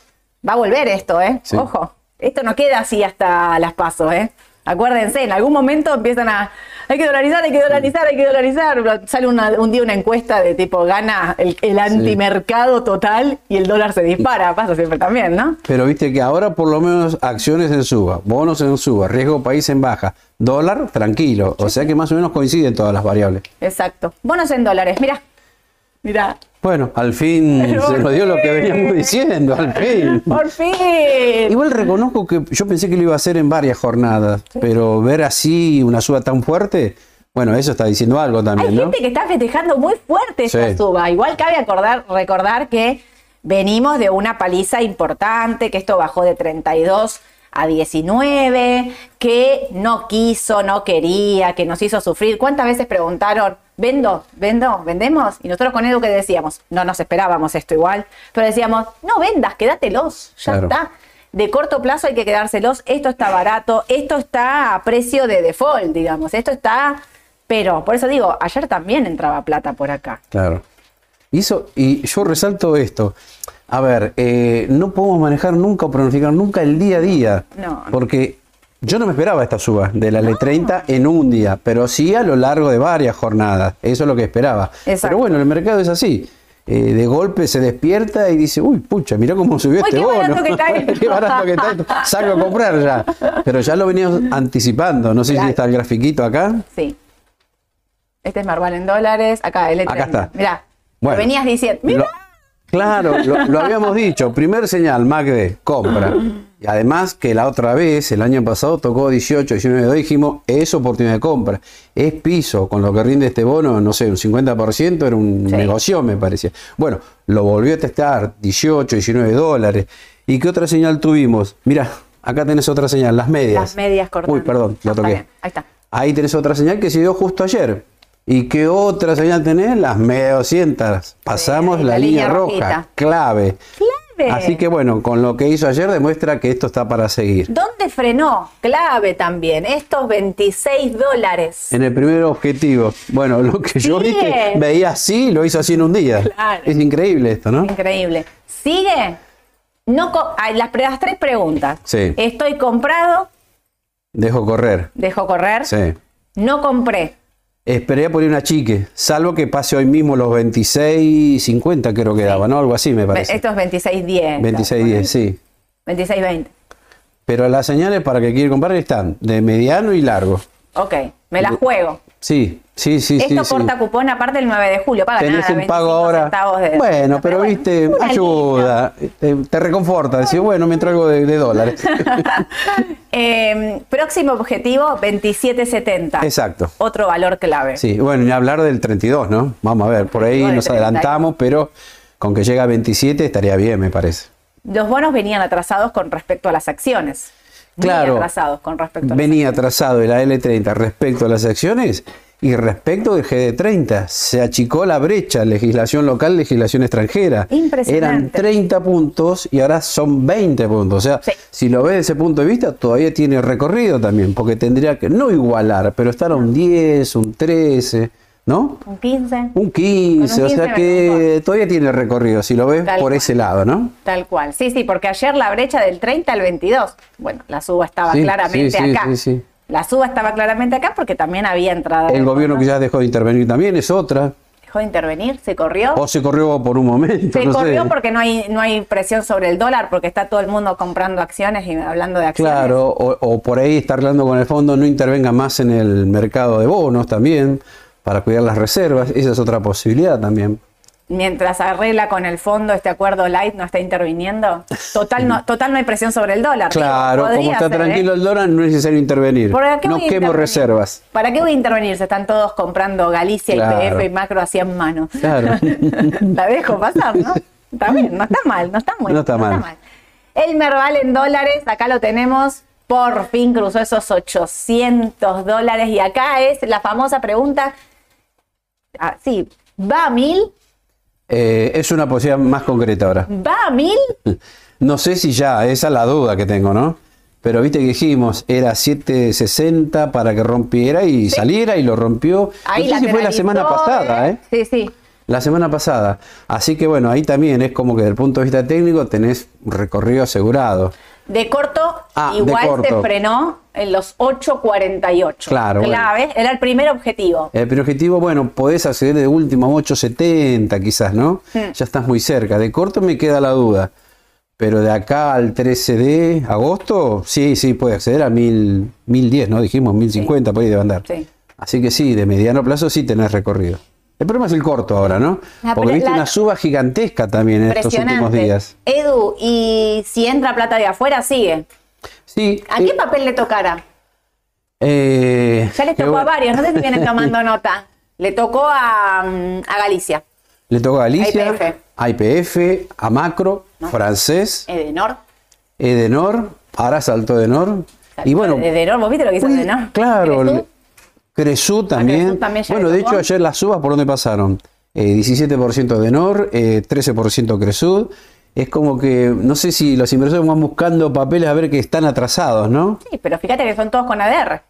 [SPEAKER 1] Va a volver esto, ¿eh?
[SPEAKER 2] Sí.
[SPEAKER 1] Ojo, esto no queda así hasta las pasos, ¿eh? Acuérdense, en algún momento empiezan a. Hay que dolarizar, hay que dolarizar, hay que dolarizar. Sale una- un día una encuesta de tipo gana el, el antimercado total y el dólar se dispara. Pasa siempre también, ¿no?
[SPEAKER 2] Pero viste que ahora por lo menos acciones en suba, bonos en suba, riesgo país en baja, dólar tranquilo. O sea que más o menos coinciden todas las variables.
[SPEAKER 1] Exacto. Bonos en dólares, mira. Mira.
[SPEAKER 2] Bueno, al fin
[SPEAKER 1] Pero
[SPEAKER 2] se nos dio lo que veníamos diciendo, al fin.
[SPEAKER 1] Por fin.
[SPEAKER 2] Igual reconozco que yo pensé que lo iba a hacer en varias jornadas, pero ver así una suba tan fuerte, bueno, eso está diciendo algo
[SPEAKER 1] Hay
[SPEAKER 2] también, ¿no?
[SPEAKER 1] gente que está festejando muy fuerte esta
[SPEAKER 2] Sí.
[SPEAKER 1] suba. Igual cabe acordar, recordar que venimos de una paliza importante, que esto bajó de 32 a 19, que no quiso, no quería, que nos hizo sufrir. ¿Cuántas veces preguntaron, vendo, vendo, vendemos? Y nosotros con Edu que decíamos, no nos esperábamos esto igual, pero decíamos, no vendas, quédatelos, ya
[SPEAKER 2] Claro.
[SPEAKER 1] está. De corto plazo hay que quedárselos, esto está barato, esto está a precio de default, digamos, esto está... Pero, por eso digo, ayer también entraba plata por acá.
[SPEAKER 2] Claro. Y, eso, y yo resalto esto. A ver, eh, no podemos manejar nunca o pronosticar nunca el día a día.
[SPEAKER 1] No.
[SPEAKER 2] Porque yo no me esperaba esta suba de la L30 en un día, pero sí a lo largo de varias jornadas. Eso es lo que esperaba.
[SPEAKER 1] Exacto.
[SPEAKER 2] Pero bueno, el mercado es así. Eh, de golpe se despierta y dice, uy, pucha, mirá cómo subió
[SPEAKER 1] Uy,
[SPEAKER 2] este
[SPEAKER 1] qué
[SPEAKER 2] bono.
[SPEAKER 1] barato que está esto.
[SPEAKER 2] qué barato que está esto. Salgo a comprar ya. Pero ya lo veníamos anticipando. No sé
[SPEAKER 1] Claro.
[SPEAKER 2] si está el grafiquito acá.
[SPEAKER 1] Sí. Este es Marval en dólares, acá el
[SPEAKER 2] Acá está.
[SPEAKER 1] Mirá,
[SPEAKER 2] Bueno.
[SPEAKER 1] lo venías diciendo.
[SPEAKER 2] Lo-
[SPEAKER 1] Mirá.
[SPEAKER 2] Claro, lo, lo habíamos dicho. Primer señal, MACD, compra. Y además que la otra vez, el año pasado, tocó 18, 19, dijimos, es oportunidad de compra. Es piso, con lo que rinde este bono, no sé, un 50%, era un
[SPEAKER 1] Sí.
[SPEAKER 2] negocio, me parecía. Bueno, lo volvió a testar, 18, 19 dólares. ¿Y qué otra señal tuvimos? Mira, acá tenés otra señal, las medias.
[SPEAKER 1] Las medias cortando.
[SPEAKER 2] Uy, perdón,
[SPEAKER 1] está
[SPEAKER 2] toqué.
[SPEAKER 1] ahí está.
[SPEAKER 2] Ahí tenés otra señal que se dio justo ayer. ¿Y qué otra señal tenés? Las 200. Pasamos la,
[SPEAKER 1] la
[SPEAKER 2] línea,
[SPEAKER 1] línea
[SPEAKER 2] roja, clave.
[SPEAKER 1] Clave.
[SPEAKER 2] Así que bueno, con lo que hizo ayer demuestra que esto está para seguir.
[SPEAKER 1] ¿Dónde frenó? Clave también. Estos 26 dólares.
[SPEAKER 2] En el primer objetivo, bueno, lo que yo
[SPEAKER 1] Sigue.
[SPEAKER 2] viste, veía así, lo hizo así en un día.
[SPEAKER 1] Claro.
[SPEAKER 2] Es increíble esto, ¿no?
[SPEAKER 1] Increíble. ¿Sigue? No las, las tres preguntas.
[SPEAKER 2] Sí.
[SPEAKER 1] Estoy comprado,
[SPEAKER 2] Dejo correr.
[SPEAKER 1] dejo correr.
[SPEAKER 2] Sí.
[SPEAKER 1] No compré.
[SPEAKER 2] Esperé a poner una chique, salvo que pase hoy mismo los 26.50 creo que daba, ¿no? Algo así me parece.
[SPEAKER 1] Esto es 26.10.
[SPEAKER 2] 26.10, sí.
[SPEAKER 1] 26.20.
[SPEAKER 2] Pero las señales para que quiere comprar están de mediano y largo.
[SPEAKER 1] Ok, me la juego.
[SPEAKER 2] Sí, sí, sí, sí.
[SPEAKER 1] Esto
[SPEAKER 2] sí.
[SPEAKER 1] corta cupón aparte el 9 de julio. Paga
[SPEAKER 2] Tenés
[SPEAKER 1] nada,
[SPEAKER 2] un
[SPEAKER 1] 25
[SPEAKER 2] pago ahora.
[SPEAKER 1] de-
[SPEAKER 2] bueno, pero viste, ayuda, te, te reconforta, decir, bueno, me traigo de, de dólares.
[SPEAKER 1] Eh, próximo objetivo, 27.70.
[SPEAKER 2] Exacto.
[SPEAKER 1] Otro valor clave.
[SPEAKER 2] Sí, bueno, ni hablar del 32, ¿no? Vamos a ver, por ahí
[SPEAKER 1] 32,
[SPEAKER 2] nos
[SPEAKER 1] 32.
[SPEAKER 2] adelantamos, pero con que llegue a 27 estaría bien, me parece.
[SPEAKER 1] Los bonos venían atrasados con respecto a las acciones. Muy
[SPEAKER 2] Claro.
[SPEAKER 1] atrasados con respecto a
[SPEAKER 2] Venía atrasado el AL30 respecto a las acciones y respecto del GD30. Se achicó la brecha, legislación local, legislación extranjera.
[SPEAKER 1] Impresionante.
[SPEAKER 2] Eran 30 puntos y ahora son 20 puntos. O sea,
[SPEAKER 1] Sí.
[SPEAKER 2] si lo ves desde ese punto de vista, todavía tiene recorrido también, porque tendría que no igualar, pero estar a un 10, un 13, ¿no?
[SPEAKER 1] Un 15.
[SPEAKER 2] Un 15,
[SPEAKER 1] Con un
[SPEAKER 2] o sea
[SPEAKER 1] 15
[SPEAKER 2] que todavía tiene recorrido, si lo ves
[SPEAKER 1] Tal
[SPEAKER 2] por
[SPEAKER 1] cual.
[SPEAKER 2] ese lado, ¿no?
[SPEAKER 1] Tal cual. Sí, sí, porque ayer la brecha del 30 al 22. Bueno, la suba estaba
[SPEAKER 2] Sí,
[SPEAKER 1] claramente
[SPEAKER 2] sí,
[SPEAKER 1] acá.
[SPEAKER 2] sí, sí.
[SPEAKER 1] La suba estaba claramente acá porque también había entrada.
[SPEAKER 2] El gobierno que ya dejó de intervenir también es otra.
[SPEAKER 1] dejó de intervenir, se corrió.
[SPEAKER 2] O se corrió por un momento.
[SPEAKER 1] Se
[SPEAKER 2] no
[SPEAKER 1] corrió
[SPEAKER 2] sé.
[SPEAKER 1] porque no hay, no hay presión sobre el dólar, porque está todo el mundo comprando acciones y hablando de acciones.
[SPEAKER 2] Claro, o, o por ahí está hablando con el fondo, no intervenga más en el mercado de bonos también, para cuidar las reservas. Esa es otra posibilidad también.
[SPEAKER 1] Mientras arregla con el fondo este acuerdo light, no está interviniendo. Total no, total no hay presión sobre el dólar.
[SPEAKER 2] Claro, como está
[SPEAKER 1] ser,
[SPEAKER 2] tranquilo
[SPEAKER 1] ¿eh?
[SPEAKER 2] el dólar, no es necesario intervenir.
[SPEAKER 1] ¿Por qué
[SPEAKER 2] No
[SPEAKER 1] a
[SPEAKER 2] quemo
[SPEAKER 1] intervenir?
[SPEAKER 2] reservas.
[SPEAKER 1] ¿Para qué voy a intervenir? Se están todos comprando Galicia,
[SPEAKER 2] Claro.
[SPEAKER 1] IPF y macro así en mano.
[SPEAKER 2] Claro.
[SPEAKER 1] La dejo pasar, ¿no? Está bien, no está mal, no está muy
[SPEAKER 2] No está mal.
[SPEAKER 1] El Merval en dólares, acá lo tenemos. Por fin cruzó esos 800 dólares y acá es la famosa pregunta. Ah, sí, ¿va a mil?
[SPEAKER 2] Eh, es una posibilidad más concreta ahora.
[SPEAKER 1] ¿Va a mil?
[SPEAKER 2] No sé si ya, esa es la duda que tengo, ¿no? Pero viste que dijimos, era 7.60 para que rompiera y saliera y lo rompió.
[SPEAKER 1] Ahí
[SPEAKER 2] no sé si fue la semana
[SPEAKER 1] lateralizó,
[SPEAKER 2] pasada, ¿eh?
[SPEAKER 1] Sí, sí.
[SPEAKER 2] La semana pasada. Así que bueno, ahí también es como que desde el punto de vista técnico tenés un recorrido asegurado.
[SPEAKER 1] De corto,
[SPEAKER 2] Ah, de
[SPEAKER 1] igual se
[SPEAKER 2] corto.
[SPEAKER 1] frenó en los 8.48.
[SPEAKER 2] Claro, bueno.
[SPEAKER 1] Clave, era el primer objetivo.
[SPEAKER 2] El primer objetivo, bueno, podés acceder de último a 8.70 quizás, ¿no?
[SPEAKER 1] Hmm.
[SPEAKER 2] Ya estás muy cerca. De corto me queda la duda. Pero de acá al 13 de agosto, sí, sí, puede acceder a 1000, 1010, ¿no? Dijimos 1050, por ahí debe andar.
[SPEAKER 1] Sí.
[SPEAKER 2] Así que sí, de mediano plazo sí tenés recorrido. El problema es el corto ahora, ¿no?
[SPEAKER 1] La
[SPEAKER 2] Porque viste una suba gigantesca también en estos últimos días.
[SPEAKER 1] Edu, y si entra plata de afuera, sigue.
[SPEAKER 2] Sí.
[SPEAKER 1] ¿A
[SPEAKER 2] eh,
[SPEAKER 1] qué papel le tocará?
[SPEAKER 2] eh,
[SPEAKER 1] Ya le tocó a varios, no sé si vienen tomando nota. Le tocó a, mm, a Galicia,
[SPEAKER 2] Le tocó a Galicia,
[SPEAKER 1] IPF.
[SPEAKER 2] a IPF, a Macro, francés,
[SPEAKER 1] Edenor.
[SPEAKER 2] Edenor, ahora saltó Edenor. Y bueno,
[SPEAKER 1] Edenor, ¿vos viste lo que hizo Edenor?
[SPEAKER 2] claro,
[SPEAKER 1] Cresú.
[SPEAKER 2] Cresú también. Bueno, de hecho ayer las subas por dónde pasaron. Eh, 17% Edenor, eh, 13% Cresud. Es como que, no sé si los inversores van buscando papeles a ver que están atrasados, ¿no?
[SPEAKER 1] Sí, pero fíjate que son todos con ADR.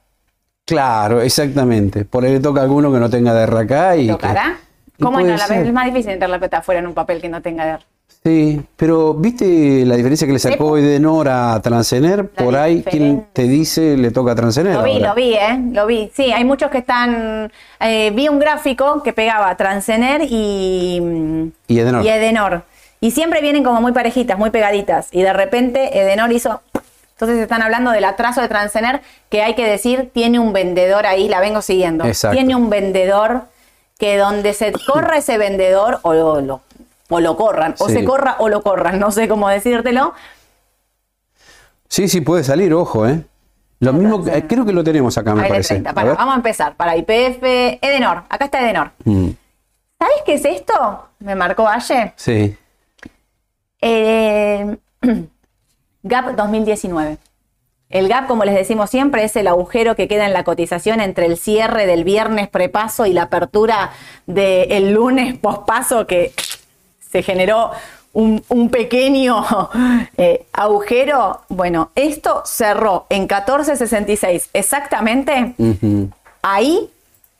[SPEAKER 2] Claro, exactamente. Por ahí le toca a alguno que no tenga DR acá y.
[SPEAKER 1] ¿Tocará? ¿Cómo no? La- es más difícil entrar la plata afuera en un papel que no tenga ADR.
[SPEAKER 2] Sí, pero ¿viste la diferencia que le sacó Edenor a Transener?
[SPEAKER 1] La
[SPEAKER 2] Por ahí, ¿quién te dice le toca a Transener?
[SPEAKER 1] Lo vi,
[SPEAKER 2] ahora?
[SPEAKER 1] lo vi, ¿eh? Lo vi. Sí, hay muchos que están... eh, vi un gráfico que pegaba Transener y...
[SPEAKER 2] Y Edenor.
[SPEAKER 1] Y Edenor. Y siempre vienen como muy parejitas, muy pegaditas. Y de repente Edenor hizo... Entonces están hablando del atraso de Transener, que hay que decir, tiene un vendedor ahí, la vengo siguiendo.
[SPEAKER 2] Exacto.
[SPEAKER 1] Tiene un vendedor que donde se corra ese vendedor, o lo, lo- o lo corran, o se corra o lo corran, no sé cómo decírtelo.
[SPEAKER 2] Sí, sí, puede salir, ojo, ¿eh? Lo mismo, que- creo que lo tenemos acá, me parece.
[SPEAKER 1] 30.
[SPEAKER 2] A
[SPEAKER 1] Para, vamos a empezar. Para IPF, Edenor. Acá está Edenor.
[SPEAKER 2] Mm,
[SPEAKER 1] ¿Sabes qué es esto? Me marcó Aye.
[SPEAKER 2] sí,
[SPEAKER 1] Eh, GAP 2019. El GAP, como les decimos siempre, es el agujero que queda en la cotización entre el cierre del viernes prepaso y la apertura del lunes pospaso que se generó un, un pequeño eh, agujero. Bueno, esto cerró en 14.66 exactamente.
[SPEAKER 2] ujú.
[SPEAKER 1] Ahí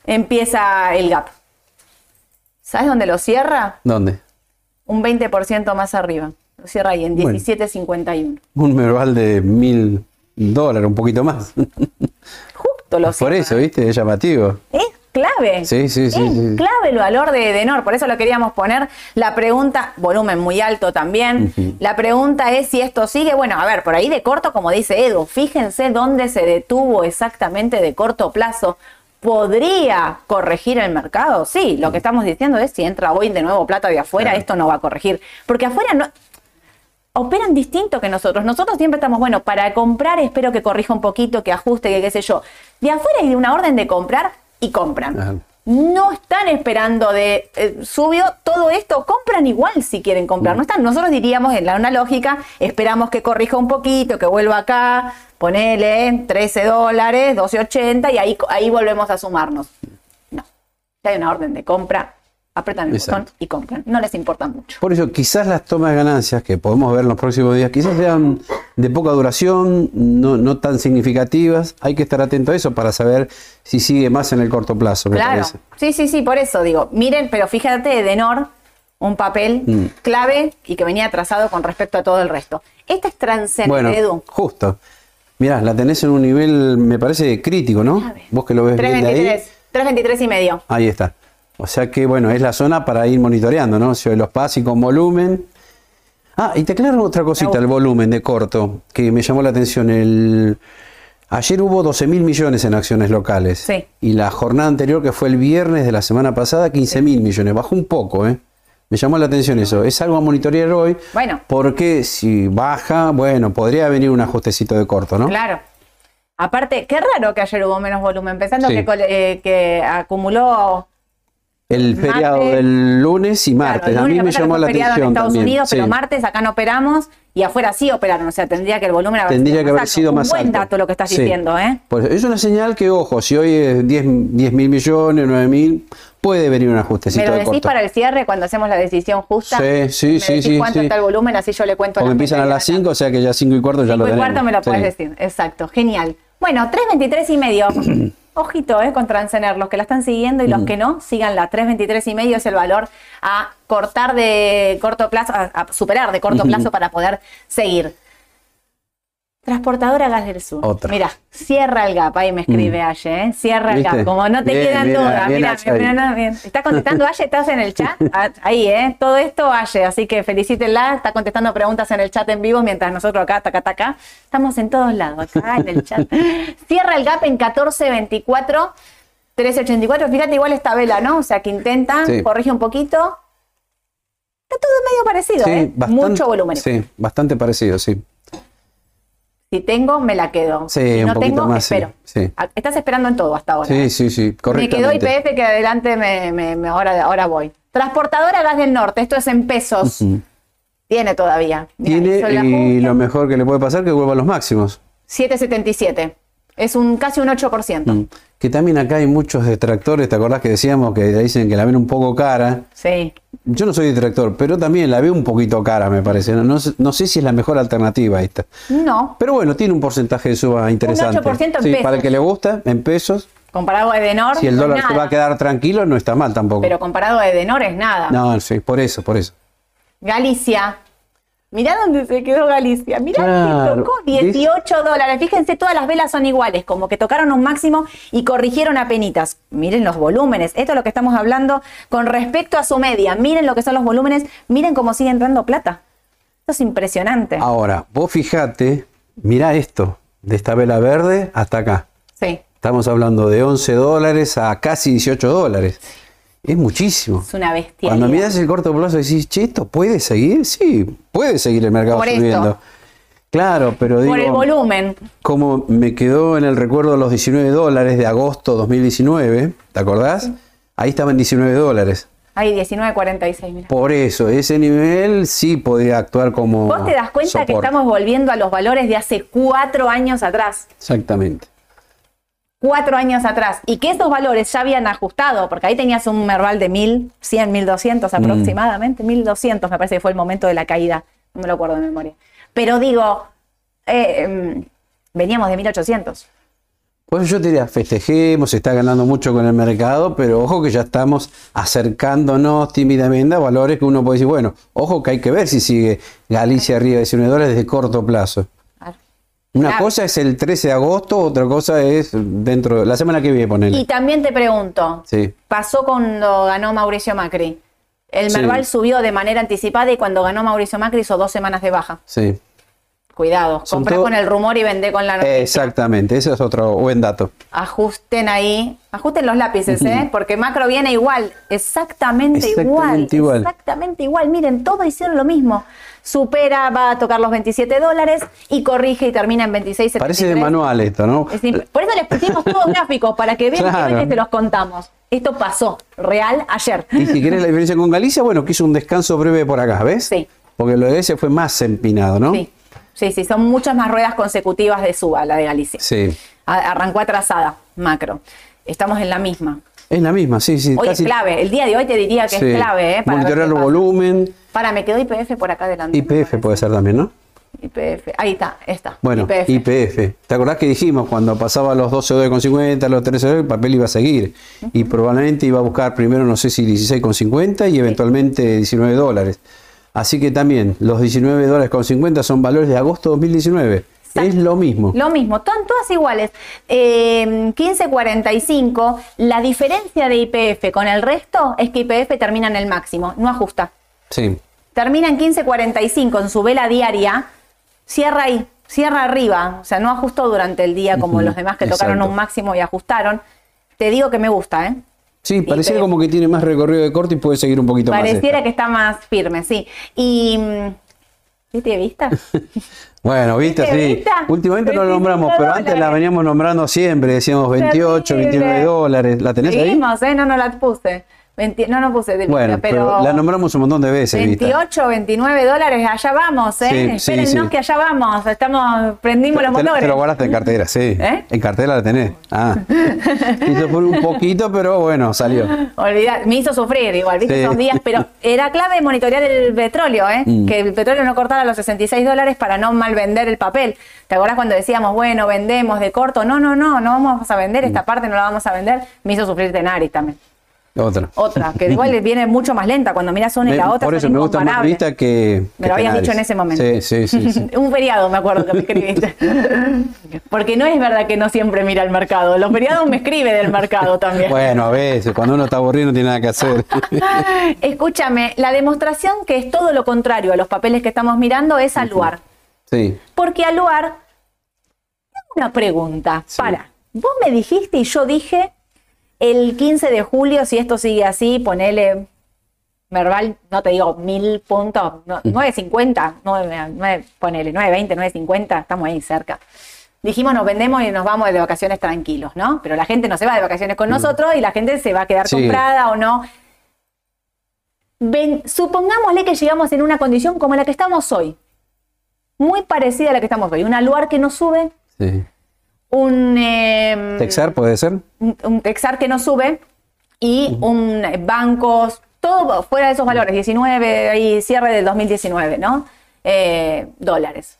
[SPEAKER 1] empieza el gap. ¿Sabes dónde lo cierra?
[SPEAKER 2] ¿Dónde?
[SPEAKER 1] Un 20% más arriba. Lo cierra ahí, en
[SPEAKER 2] Bueno.
[SPEAKER 1] 17.51.
[SPEAKER 2] Un merval de mil dólares, un poquito más.
[SPEAKER 1] Justo lo
[SPEAKER 2] Por eso, ¿viste? Es llamativo.
[SPEAKER 1] Es clave.
[SPEAKER 2] Sí, sí, sí,
[SPEAKER 1] Es
[SPEAKER 2] sí.
[SPEAKER 1] clave el valor de Edenor, por eso lo queríamos poner. La pregunta, volumen muy alto también. La pregunta es si esto sigue. Bueno, a ver, por ahí de corto, como dice Edu, fíjense dónde se detuvo exactamente de corto plazo. ¿Podría corregir el mercado? Sí, lo que estamos diciendo es si entra hoy de nuevo plata de afuera,
[SPEAKER 2] Claro.
[SPEAKER 1] esto no va a corregir. Porque afuera no, operan distinto que nosotros. Nosotros siempre estamos, bueno, para comprar espero que corrija un poquito, que ajuste, que qué sé yo. De afuera hay una orden de comprar y compran.
[SPEAKER 2] Ajá.
[SPEAKER 1] No están esperando de eh, subió todo esto, compran igual si quieren comprar. No están, nosotros diríamos en la una lógica, esperamos que corrija un poquito, que vuelva acá, ponele 13 dólares, 12.80 y ahí, ahí volvemos a sumarnos. No, si hay una orden de compra, apretan el
[SPEAKER 2] Exacto.
[SPEAKER 1] botón y compran. No les importa mucho.
[SPEAKER 2] Por eso, quizás las tomas de ganancias que podemos ver en los próximos días, quizás sean de poca duración, no, no tan significativas. Hay que estar atento a eso para saber si sigue más en el corto plazo, me
[SPEAKER 1] Claro,
[SPEAKER 2] parece.
[SPEAKER 1] sí, sí, sí, por eso digo, miren, pero fíjate, Denor, un papel
[SPEAKER 2] Mm.
[SPEAKER 1] clave y que venía atrasado con respecto a todo el resto. Esta es Transcend,
[SPEAKER 2] Bueno, justo. Mirá, la tenés en un nivel, me parece, crítico, ¿no? Vos que lo ves bien de ahí.
[SPEAKER 1] 323, 323 y medio.
[SPEAKER 2] Ahí está. O sea que, bueno, es la zona para ir monitoreando, ¿no? Si los pasos y con volumen. Ah, y te aclaro otra cosita, el volumen de corto, que me llamó la atención. El... Ayer hubo 12 mil millones en acciones locales.
[SPEAKER 1] Sí.
[SPEAKER 2] Y la jornada anterior, que fue el viernes de la semana pasada, 15 mil millones. Bajó un poco, ¿eh? Me llamó la atención eso. Es algo a monitorear hoy.
[SPEAKER 1] Bueno.
[SPEAKER 2] Porque si baja, bueno, podría venir un ajustecito de corto, ¿no?
[SPEAKER 1] Claro. Aparte, qué raro que ayer hubo menos volumen, pensando
[SPEAKER 2] Sí.
[SPEAKER 1] que, cole- eh, que acumuló.
[SPEAKER 2] El feriado
[SPEAKER 1] Martes.
[SPEAKER 2] del lunes y martes.
[SPEAKER 1] Claro, el
[SPEAKER 2] a
[SPEAKER 1] lunes
[SPEAKER 2] mí me llamó la atención.
[SPEAKER 1] en Estados
[SPEAKER 2] también.
[SPEAKER 1] Unidos, pero
[SPEAKER 2] Sí.
[SPEAKER 1] martes acá no operamos y afuera sí operaron. O sea, tendría que el volumen haber
[SPEAKER 2] Tendría
[SPEAKER 1] sido
[SPEAKER 2] que
[SPEAKER 1] más
[SPEAKER 2] haber
[SPEAKER 1] alto.
[SPEAKER 2] sido
[SPEAKER 1] Un
[SPEAKER 2] más
[SPEAKER 1] buen
[SPEAKER 2] alto.
[SPEAKER 1] dato lo que estás
[SPEAKER 2] Sí.
[SPEAKER 1] diciendo, ¿eh?
[SPEAKER 2] Por eso, es una señal que, ojo, si hoy es 10 mil millones, 9 mil, puede venir un ajustecito
[SPEAKER 1] ¿Me lo
[SPEAKER 2] de
[SPEAKER 1] decís
[SPEAKER 2] corto.
[SPEAKER 1] para el cierre cuando hacemos la decisión justa?
[SPEAKER 2] Sí, sí,
[SPEAKER 1] ¿Me
[SPEAKER 2] sí,
[SPEAKER 1] decís
[SPEAKER 2] sí,
[SPEAKER 1] cuánto
[SPEAKER 2] sí.
[SPEAKER 1] está el volumen? Así yo le cuento
[SPEAKER 2] Porque empiezan a las
[SPEAKER 1] que viene
[SPEAKER 2] 5, o sea que ya 5 y cuarto ya
[SPEAKER 1] acá.
[SPEAKER 2] lo
[SPEAKER 1] Cinco y
[SPEAKER 2] tenemos.
[SPEAKER 1] cuarto me lo puedes decir, exacto, genial. Bueno, 3.23 y medio. Ojito, eh, con Transener, los que la están siguiendo y los
[SPEAKER 2] Mm.
[SPEAKER 1] que no, síganla. 3.23 y medio es el valor a cortar de corto plazo, a, a superar de corto plazo para poder seguir. Transportadora Gas del Sur.
[SPEAKER 2] Otra.
[SPEAKER 1] Mira, cierra el gap, ahí me escribe Aye, ¿eh? Cierra el gap, como no te
[SPEAKER 2] Bien,
[SPEAKER 1] quedan
[SPEAKER 2] bien,
[SPEAKER 1] dudas.
[SPEAKER 2] bien,
[SPEAKER 1] Mira, mira, bien. ¿Está contestando Aye? ¿Estás en el chat? Ah, Ahí, ¿eh? Todo esto Aye, así que felicítenla. Está contestando preguntas en el chat en vivo mientras nosotros acá, taca, taca. Estamos en todos lados, acá en el chat. Cierra el gap en 14.24, 13.84. Fíjate, igual esta vela, ¿no? O sea, que intenta,
[SPEAKER 2] Sí.
[SPEAKER 1] corrige un poquito. Está todo medio parecido,
[SPEAKER 2] Sí,
[SPEAKER 1] ¿eh?
[SPEAKER 2] bastante,
[SPEAKER 1] Mucho volumen.
[SPEAKER 2] Sí, bastante parecido, sí.
[SPEAKER 1] Si tengo, me la quedo.
[SPEAKER 2] Sí,
[SPEAKER 1] si no tengo,
[SPEAKER 2] más,
[SPEAKER 1] espero.
[SPEAKER 2] sí.
[SPEAKER 1] Estás esperando en todo hasta ahora.
[SPEAKER 2] Sí,
[SPEAKER 1] ¿eh?
[SPEAKER 2] sí, sí,
[SPEAKER 1] Me quedó. IPF que adelante me, me- me- ahora, ahora voy. Transportadora Gas del Norte, esto es en pesos. Tiene todavía. Mirá,
[SPEAKER 2] Tiene y lo mejor que le puede pasar es que vuelva a los máximos.
[SPEAKER 1] 7.77. Es un casi un 8%.
[SPEAKER 2] Mm. Que también acá hay muchos detractores, ¿te acordás que decíamos que dicen que la ven un poco cara?
[SPEAKER 1] Sí.
[SPEAKER 2] Yo no soy detractor, pero también la veo un poquito cara, me parece. No, No sé, no sé si es la mejor alternativa esta.
[SPEAKER 1] No.
[SPEAKER 2] Pero bueno, tiene un porcentaje de suba interesante.
[SPEAKER 1] 8% en
[SPEAKER 2] sí,
[SPEAKER 1] pesos.
[SPEAKER 2] para el que le gusta, en pesos.
[SPEAKER 1] Comparado a Edenor.
[SPEAKER 2] Si el dólar se va a quedar tranquilo, no está mal tampoco.
[SPEAKER 1] Pero comparado a Edenor es nada.
[SPEAKER 2] No, sí, por eso, por eso.
[SPEAKER 1] Galicia. Mirá dónde se quedó Galicia. Mirá
[SPEAKER 2] Claro.
[SPEAKER 1] que tocó 18 dólares. Fíjense, todas las velas son iguales, como que tocaron un máximo y corrigieron a penitas. Miren los volúmenes. Esto es lo que estamos hablando con respecto a su media. Miren lo que son los volúmenes. Miren cómo sigue entrando plata. Esto es impresionante.
[SPEAKER 2] Ahora, vos fijate, mirá esto, de esta vela verde hasta acá.
[SPEAKER 1] Sí,
[SPEAKER 2] Estamos hablando de 11 dólares a casi 18 dólares. Es muchísimo.
[SPEAKER 1] es una bestia.
[SPEAKER 2] Cuando miras el corto plazo decís, che, ¿esto puede seguir? Sí, puede seguir el mercado
[SPEAKER 1] Por esto.
[SPEAKER 2] subiendo. Claro, pero digo,
[SPEAKER 1] Por el volumen.
[SPEAKER 2] como me quedó en el recuerdo los 19 dólares de agosto 2019, ¿te acordás? Ahí estaban 19 dólares.
[SPEAKER 1] Ahí, 19.46, mira.
[SPEAKER 2] Por eso, ese nivel sí podría actuar como.
[SPEAKER 1] Vos te das cuenta que estamos volviendo a los valores de hace cuatro años atrás.
[SPEAKER 2] Exactamente.
[SPEAKER 1] Cuatro años atrás y que esos valores ya habían ajustado, porque ahí tenías un Merval de 1100, 1200
[SPEAKER 2] Mm.
[SPEAKER 1] aproximadamente, 1200 me parece que fue el momento de la caída, no me lo acuerdo de memoria. Pero digo, eh, em, veníamos de 1800.
[SPEAKER 2] Pues yo te diría, festejemos, se está ganando mucho con el mercado, pero ojo que ya estamos acercándonos tímidamente a valores que uno puede decir, bueno, ojo que hay que ver si sigue Galicia arriba de 19 dólares de corto plazo. Una
[SPEAKER 1] Claro.
[SPEAKER 2] cosa es el 13 de agosto, otra cosa es dentro de la semana que viene, ponerle.
[SPEAKER 1] Y también te pregunto,
[SPEAKER 2] Sí.
[SPEAKER 1] pasó cuando ganó Mauricio Macri. El
[SPEAKER 2] Sí.
[SPEAKER 1] Merval subió de manera anticipada y cuando ganó Mauricio Macri hizo dos semanas de baja.
[SPEAKER 2] Sí.
[SPEAKER 1] Cuidado, compra
[SPEAKER 2] todo-
[SPEAKER 1] con el rumor y vende con la noticia.
[SPEAKER 2] Exactamente, ese es otro buen dato.
[SPEAKER 1] Ajusten ahí, ajusten los lápices, ¿eh? Porque macro viene igual, exactamente, igual,
[SPEAKER 2] Exactamente igual.
[SPEAKER 1] exactamente igual. Miren, todos hicieron lo mismo. Supera, va a tocar los 27 dólares y corrige y termina en 26.73.
[SPEAKER 2] Parece de manual esto, ¿no?
[SPEAKER 1] Es. Por eso les pusimos todos gráficos para que vean
[SPEAKER 2] Claro.
[SPEAKER 1] que te los contamos. Esto pasó, real, ayer.
[SPEAKER 2] Y si querés la diferencia con Galicia, bueno, quiso un descanso breve por acá, ¿ves?
[SPEAKER 1] Sí.
[SPEAKER 2] Porque lo de ese fue más empinado, ¿no?
[SPEAKER 1] Sí, sí, sí, son muchas más ruedas consecutivas de suba, la de Galicia.
[SPEAKER 2] Sí.
[SPEAKER 1] A- Arrancó atrasada, macro. Estamos en la misma.
[SPEAKER 2] Es la misma, sí, sí.
[SPEAKER 1] Hoy
[SPEAKER 2] casi-
[SPEAKER 1] es clave, el día de hoy te diría que
[SPEAKER 2] sí.
[SPEAKER 1] es clave, ¿eh? Para
[SPEAKER 2] Monitorear el volumen.
[SPEAKER 1] Para, me quedó IPF por acá adelante.
[SPEAKER 2] IPF puede ser también, ¿no?
[SPEAKER 1] IPF, ahí está, está.
[SPEAKER 2] Bueno,
[SPEAKER 1] IPF.
[SPEAKER 2] ¿Te acordás que dijimos cuando pasaba los 12 dólares con 50, los 13 dólares, el papel iba a seguir? Y probablemente iba a buscar primero, no sé si 16 con 50 y eventualmente 19 dólares. Así que también los 19 dólares con 50 son valores de agosto 2019. Es lo mismo.
[SPEAKER 1] Lo mismo, todas iguales. Eh, 15.45, la diferencia de IPF con el resto es que IPF termina en el máximo, no ajusta.
[SPEAKER 2] Sí.
[SPEAKER 1] Termina en 15.45 en su vela diaria, cierra ahí, cierra arriba, o sea, no ajustó durante el día como los demás que tocaron
[SPEAKER 2] exacto.
[SPEAKER 1] un máximo y ajustaron. Te digo que me gusta, ¿eh?
[SPEAKER 2] Sí, pareciera como que tiene más recorrido de corte y puede seguir un poquito
[SPEAKER 1] Pareciera
[SPEAKER 2] más.
[SPEAKER 1] que está más firme, sí. Y... mm, ¿Viste vista?
[SPEAKER 2] Bueno, viste,
[SPEAKER 1] ¿Viste,
[SPEAKER 2] sí. Últimamente no lo
[SPEAKER 1] 25
[SPEAKER 2] nombramos, pero antes la veníamos nombrando siempre. Decíamos 28,
[SPEAKER 1] Terrible.
[SPEAKER 2] 29 dólares. ¿La tenés ahí?
[SPEAKER 1] Seguimos, ¿eh? No, no la puse. 20 no, no puse. de-
[SPEAKER 2] Bueno, pero, la nombramos un montón de veces, Vita.
[SPEAKER 1] 28, 29 dólares, allá vamos, ¿eh?
[SPEAKER 2] Sí,
[SPEAKER 1] Espérennos
[SPEAKER 2] sí.
[SPEAKER 1] que allá vamos, estamos, prendimos los motores.
[SPEAKER 2] te lo guardaste en cartera, sí.
[SPEAKER 1] ¿Eh?
[SPEAKER 2] En cartera la tenés. Ah. Hizo por un poquito, pero bueno, salió.
[SPEAKER 1] Olvidá, me hizo sufrir igual, viste esos días, pero era clave monitorear el petróleo, ¿eh?
[SPEAKER 2] Mm.
[SPEAKER 1] que el petróleo no cortara los 66 dólares para no mal vender el papel. ¿Te acordás cuando decíamos, bueno, vendemos de corto? No, no, no, no vamos a vender,
[SPEAKER 2] Mm.
[SPEAKER 1] esta parte no la vamos a vender. Me hizo sufrir Tenaris también.
[SPEAKER 2] Otra.
[SPEAKER 1] Otra, que igual viene mucho más lenta cuando miras una y la otra.
[SPEAKER 2] por eso me gusta más. Vita que.
[SPEAKER 1] Me
[SPEAKER 2] que
[SPEAKER 1] lo habías dicho en ese momento.
[SPEAKER 2] Sí, sí, sí. sí.
[SPEAKER 1] Un feriado, me acuerdo que me escribiste. Porque no es verdad que no siempre mira el mercado. Los feriados me escribe del mercado también.
[SPEAKER 2] bueno, a veces, cuando uno está aburrido no tiene nada que hacer.
[SPEAKER 1] Escúchame, la demostración que es todo lo contrario a los papeles que estamos mirando es Aluar.
[SPEAKER 2] sí.
[SPEAKER 1] Porque Aluar, una pregunta.
[SPEAKER 2] Sí.
[SPEAKER 1] Para, vos me dijiste y yo dije el 15 de julio, si esto sigue así, ponele verbal, no te digo mil puntos, no, 9.50, 9, 9, ponele 9.20, 9.50, estamos ahí cerca. Dijimos nos vendemos y nos vamos de vacaciones tranquilos, ¿no? Pero la gente no se va de vacaciones con nosotros y la gente se va a quedar.
[SPEAKER 2] Sí.
[SPEAKER 1] comprada o no. Ven- supongámosle que llegamos en una condición como la que estamos hoy. Muy parecida a la que estamos hoy. Un aluar que no sube,
[SPEAKER 2] sí.
[SPEAKER 1] Un, eh,
[SPEAKER 2] ¿Texar puede ser?
[SPEAKER 1] un, un Texar que no sube y un eh, bancos, todo fuera de esos valores, 19 ahí cierre del 2019, ¿no? Eh, dólares.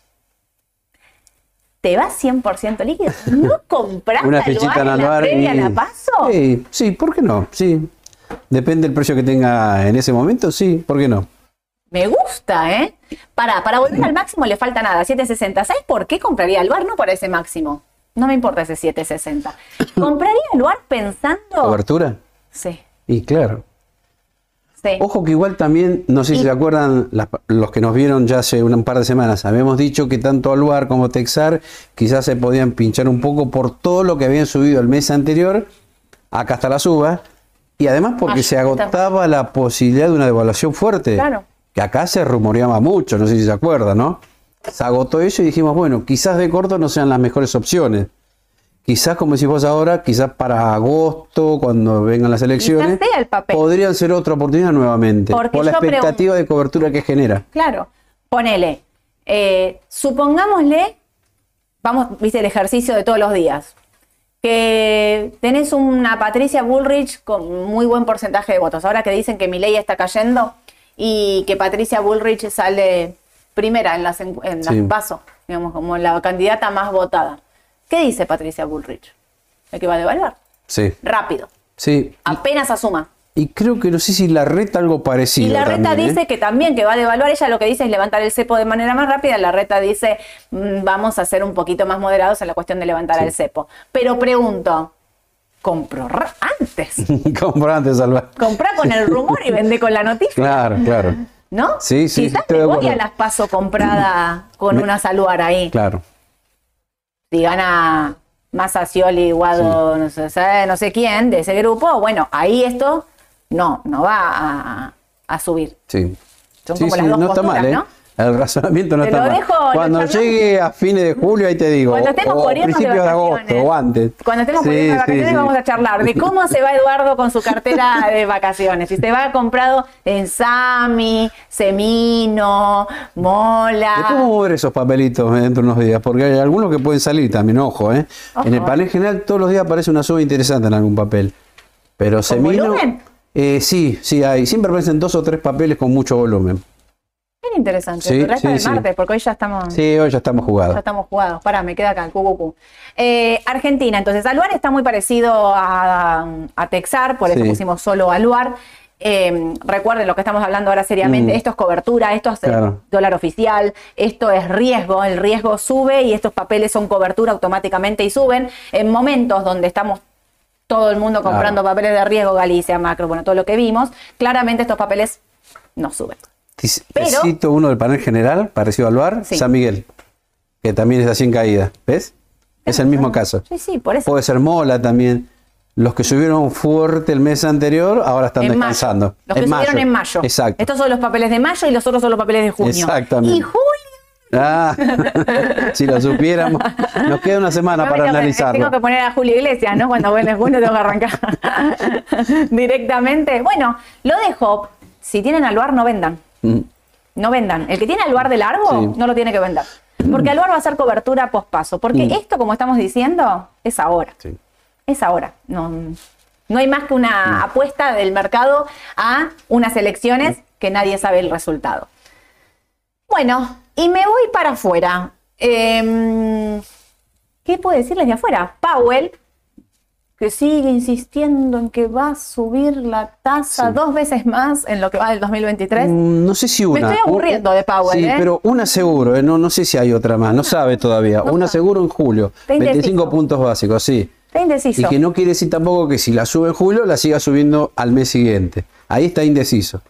[SPEAKER 1] ¿Te vas 100% líquido? ¿No compras
[SPEAKER 2] Una fichita en
[SPEAKER 1] la
[SPEAKER 2] Aluar.
[SPEAKER 1] previa
[SPEAKER 2] y-
[SPEAKER 1] la paso?
[SPEAKER 2] Sí, sí, ¿por qué no? Sí. Depende del precio que tenga en ese momento, sí, ¿por qué no?
[SPEAKER 1] Me gusta, ¿eh? Para, para volver al máximo le falta nada, 760. ¿Sabes por qué compraría el bar? No por ese máximo. No me importa ese 760. ¿Compraría el pensando?
[SPEAKER 2] ¿Cobertura?
[SPEAKER 1] Sí,
[SPEAKER 2] Y claro.
[SPEAKER 1] sí.
[SPEAKER 2] Ojo que igual también, no sé si
[SPEAKER 1] Y-
[SPEAKER 2] se acuerdan, las- los que nos vieron ya hace un, par de semanas, habíamos dicho que tanto Aluar como Texar quizás se podían pinchar un poco por todo lo que habían subido el mes anterior, acá hasta la suba, y además porque
[SPEAKER 1] Ah,
[SPEAKER 2] se
[SPEAKER 1] está.
[SPEAKER 2] agotaba la posibilidad de una devaluación fuerte.
[SPEAKER 1] Claro.
[SPEAKER 2] Que acá se rumoreaba mucho, no sé si se acuerdan, ¿no? Se agotó eso y dijimos, bueno, quizás de corto no sean las mejores opciones. Quizás, como decís vos ahora, quizás para agosto, cuando vengan las elecciones,
[SPEAKER 1] sea el papel.
[SPEAKER 2] podrían ser otra oportunidad nuevamente.
[SPEAKER 1] Porque
[SPEAKER 2] por la expectativa de cobertura que genera.
[SPEAKER 1] Claro. Ponele. eh, supongámosle, vamos, viste el ejercicio de todos los días, que tenés una Patricia Bullrich con muy buen porcentaje de votos. Ahora que dicen que mi ley está cayendo y que Patricia Bullrich sale primera en las, en las
[SPEAKER 2] Sí.
[SPEAKER 1] PASO, digamos, como la candidata más votada. ¿Qué dice Patricia Bullrich? El que va a devaluar.
[SPEAKER 2] Sí.
[SPEAKER 1] Rápido.
[SPEAKER 2] Sí.
[SPEAKER 1] Apenas asuma.
[SPEAKER 2] Y creo que no sé si la reta algo parecido.
[SPEAKER 1] Y la reta
[SPEAKER 2] también, ¿eh?
[SPEAKER 1] dice que también, que va a devaluar. Ella lo que dice es levantar el cepo de manera más rápida. La reta dice, mm, vamos a ser un poquito más moderados en la cuestión de levantar el cepo. Pero pregunto, compro ra- antes.
[SPEAKER 2] Compra antes, Alba.
[SPEAKER 1] Comprá con el rumor y vende con la noticia.
[SPEAKER 2] Claro, claro.
[SPEAKER 1] ¿No?
[SPEAKER 2] Sí, sí,
[SPEAKER 1] Quizás
[SPEAKER 2] de
[SPEAKER 1] Begoña
[SPEAKER 2] acuerdo.
[SPEAKER 1] las paso comprada con
[SPEAKER 2] Me-
[SPEAKER 1] una saluar ahí.
[SPEAKER 2] Claro.
[SPEAKER 1] Si gana Massa, Scioli, Guado, no, sé, no sé quién de ese grupo, bueno, ahí esto no, no va a, a subir.
[SPEAKER 2] Sí.
[SPEAKER 1] Son
[SPEAKER 2] Sí,
[SPEAKER 1] como las dos
[SPEAKER 2] no está
[SPEAKER 1] posturas,
[SPEAKER 2] mal, ¿eh?
[SPEAKER 1] ¿no?
[SPEAKER 2] El razonamiento no
[SPEAKER 1] Te
[SPEAKER 2] está
[SPEAKER 1] lo
[SPEAKER 2] mal.
[SPEAKER 1] dejo,
[SPEAKER 2] Cuando llegue a fines de julio, ahí te digo.
[SPEAKER 1] Cuando estemos
[SPEAKER 2] o
[SPEAKER 1] por irnos de
[SPEAKER 2] principios de, agosto o antes.
[SPEAKER 1] Cuando estemos por
[SPEAKER 2] Sí,
[SPEAKER 1] irnos de
[SPEAKER 2] sí,
[SPEAKER 1] vacaciones
[SPEAKER 2] sí.
[SPEAKER 1] vamos a charlar de cómo se va Eduardo con su cartera de vacaciones. Si se va comprado en Sami, Semino, Mola.
[SPEAKER 2] ¿De ¿Cómo mover esos papelitos dentro de unos días? Porque hay algunos que pueden salir también, ojo, ¿eh?
[SPEAKER 1] Ojo.
[SPEAKER 2] En el panel general todos los días aparece una suma interesante en algún papel. Pero semino.
[SPEAKER 1] volumen?
[SPEAKER 2] eh, sí, sí hay. Siempre aparecen dos o tres papeles con mucho volumen.
[SPEAKER 1] Interesante.
[SPEAKER 2] Sí,
[SPEAKER 1] Pero esta
[SPEAKER 2] sí,
[SPEAKER 1] del
[SPEAKER 2] sí.
[SPEAKER 1] martes, porque hoy ya estamos.
[SPEAKER 2] Sí, hoy ya estamos
[SPEAKER 1] Ya
[SPEAKER 2] jugados.
[SPEAKER 1] estamos jugados. Pará, me queda acá el cucucú. Eh, Argentina, entonces, Aluar está muy parecido a, a Texar, por eso pusimos solo Aluar. Eh, recuerden lo que estamos hablando ahora seriamente,
[SPEAKER 2] Mm.
[SPEAKER 1] esto es cobertura, esto es eh,
[SPEAKER 2] Claro.
[SPEAKER 1] dólar oficial, esto es riesgo, el riesgo sube y estos papeles son cobertura automáticamente y suben. En momentos donde estamos todo el mundo comprando papeles de riesgo, Galicia, Macro, bueno, todo lo que vimos, claramente estos papeles no suben.
[SPEAKER 2] Te
[SPEAKER 1] Pero-
[SPEAKER 2] cito uno del panel general, parecido al bar,
[SPEAKER 1] Sí.
[SPEAKER 2] San Miguel, que también es así en caída. ¿Ves? Es el mismo caso.
[SPEAKER 1] Sí, sí, por eso.
[SPEAKER 2] Puede ser Mola también. Los que subieron fuerte el mes anterior ahora están
[SPEAKER 1] en
[SPEAKER 2] descansando.
[SPEAKER 1] mayo. Los que subieron en mayo.
[SPEAKER 2] Exacto.
[SPEAKER 1] Estos son los papeles de mayo y los otros son los papeles de junio.
[SPEAKER 2] Exactamente.
[SPEAKER 1] Y julio.
[SPEAKER 2] Ah, si lo supiéramos. Nos queda una semana para
[SPEAKER 1] tengo que-
[SPEAKER 2] analizarlo.
[SPEAKER 1] Tengo que poner a Julio Iglesias, ¿no? Cuando vuelve junio tengo que arrancar directamente. Bueno, lo dejo. Si tienen aluar, no vendan.
[SPEAKER 2] Mm,
[SPEAKER 1] No vendan. El que tiene aluar de largo,
[SPEAKER 2] Sí.
[SPEAKER 1] no lo tiene que vender. Porque aluar va a ser cobertura pospaso. Porque
[SPEAKER 2] Mm.
[SPEAKER 1] esto, como estamos diciendo, es ahora.
[SPEAKER 2] sí.
[SPEAKER 1] Es ahora. No, no hay más que una apuesta del mercado a unas elecciones que nadie sabe el resultado. Bueno, y me voy para afuera. Em, ¿Qué puedo decirles de afuera? Powell, que sigue insistiendo en que va a subir la tasa
[SPEAKER 2] Sí.
[SPEAKER 1] dos veces más en lo que va del 2023.
[SPEAKER 2] Mm, No sé si una.
[SPEAKER 1] estoy aburriendo de Powell,
[SPEAKER 2] Sí,
[SPEAKER 1] ¿eh?
[SPEAKER 2] pero una seguro, ¿eh? no, no sé si hay otra más, no sabe todavía. una seguro en julio.
[SPEAKER 1] Está indeciso.
[SPEAKER 2] 25 puntos básicos, sí.
[SPEAKER 1] Está indeciso.
[SPEAKER 2] Y que no quiere decir tampoco que si la sube en julio, la siga subiendo al mes siguiente. Ahí está indeciso.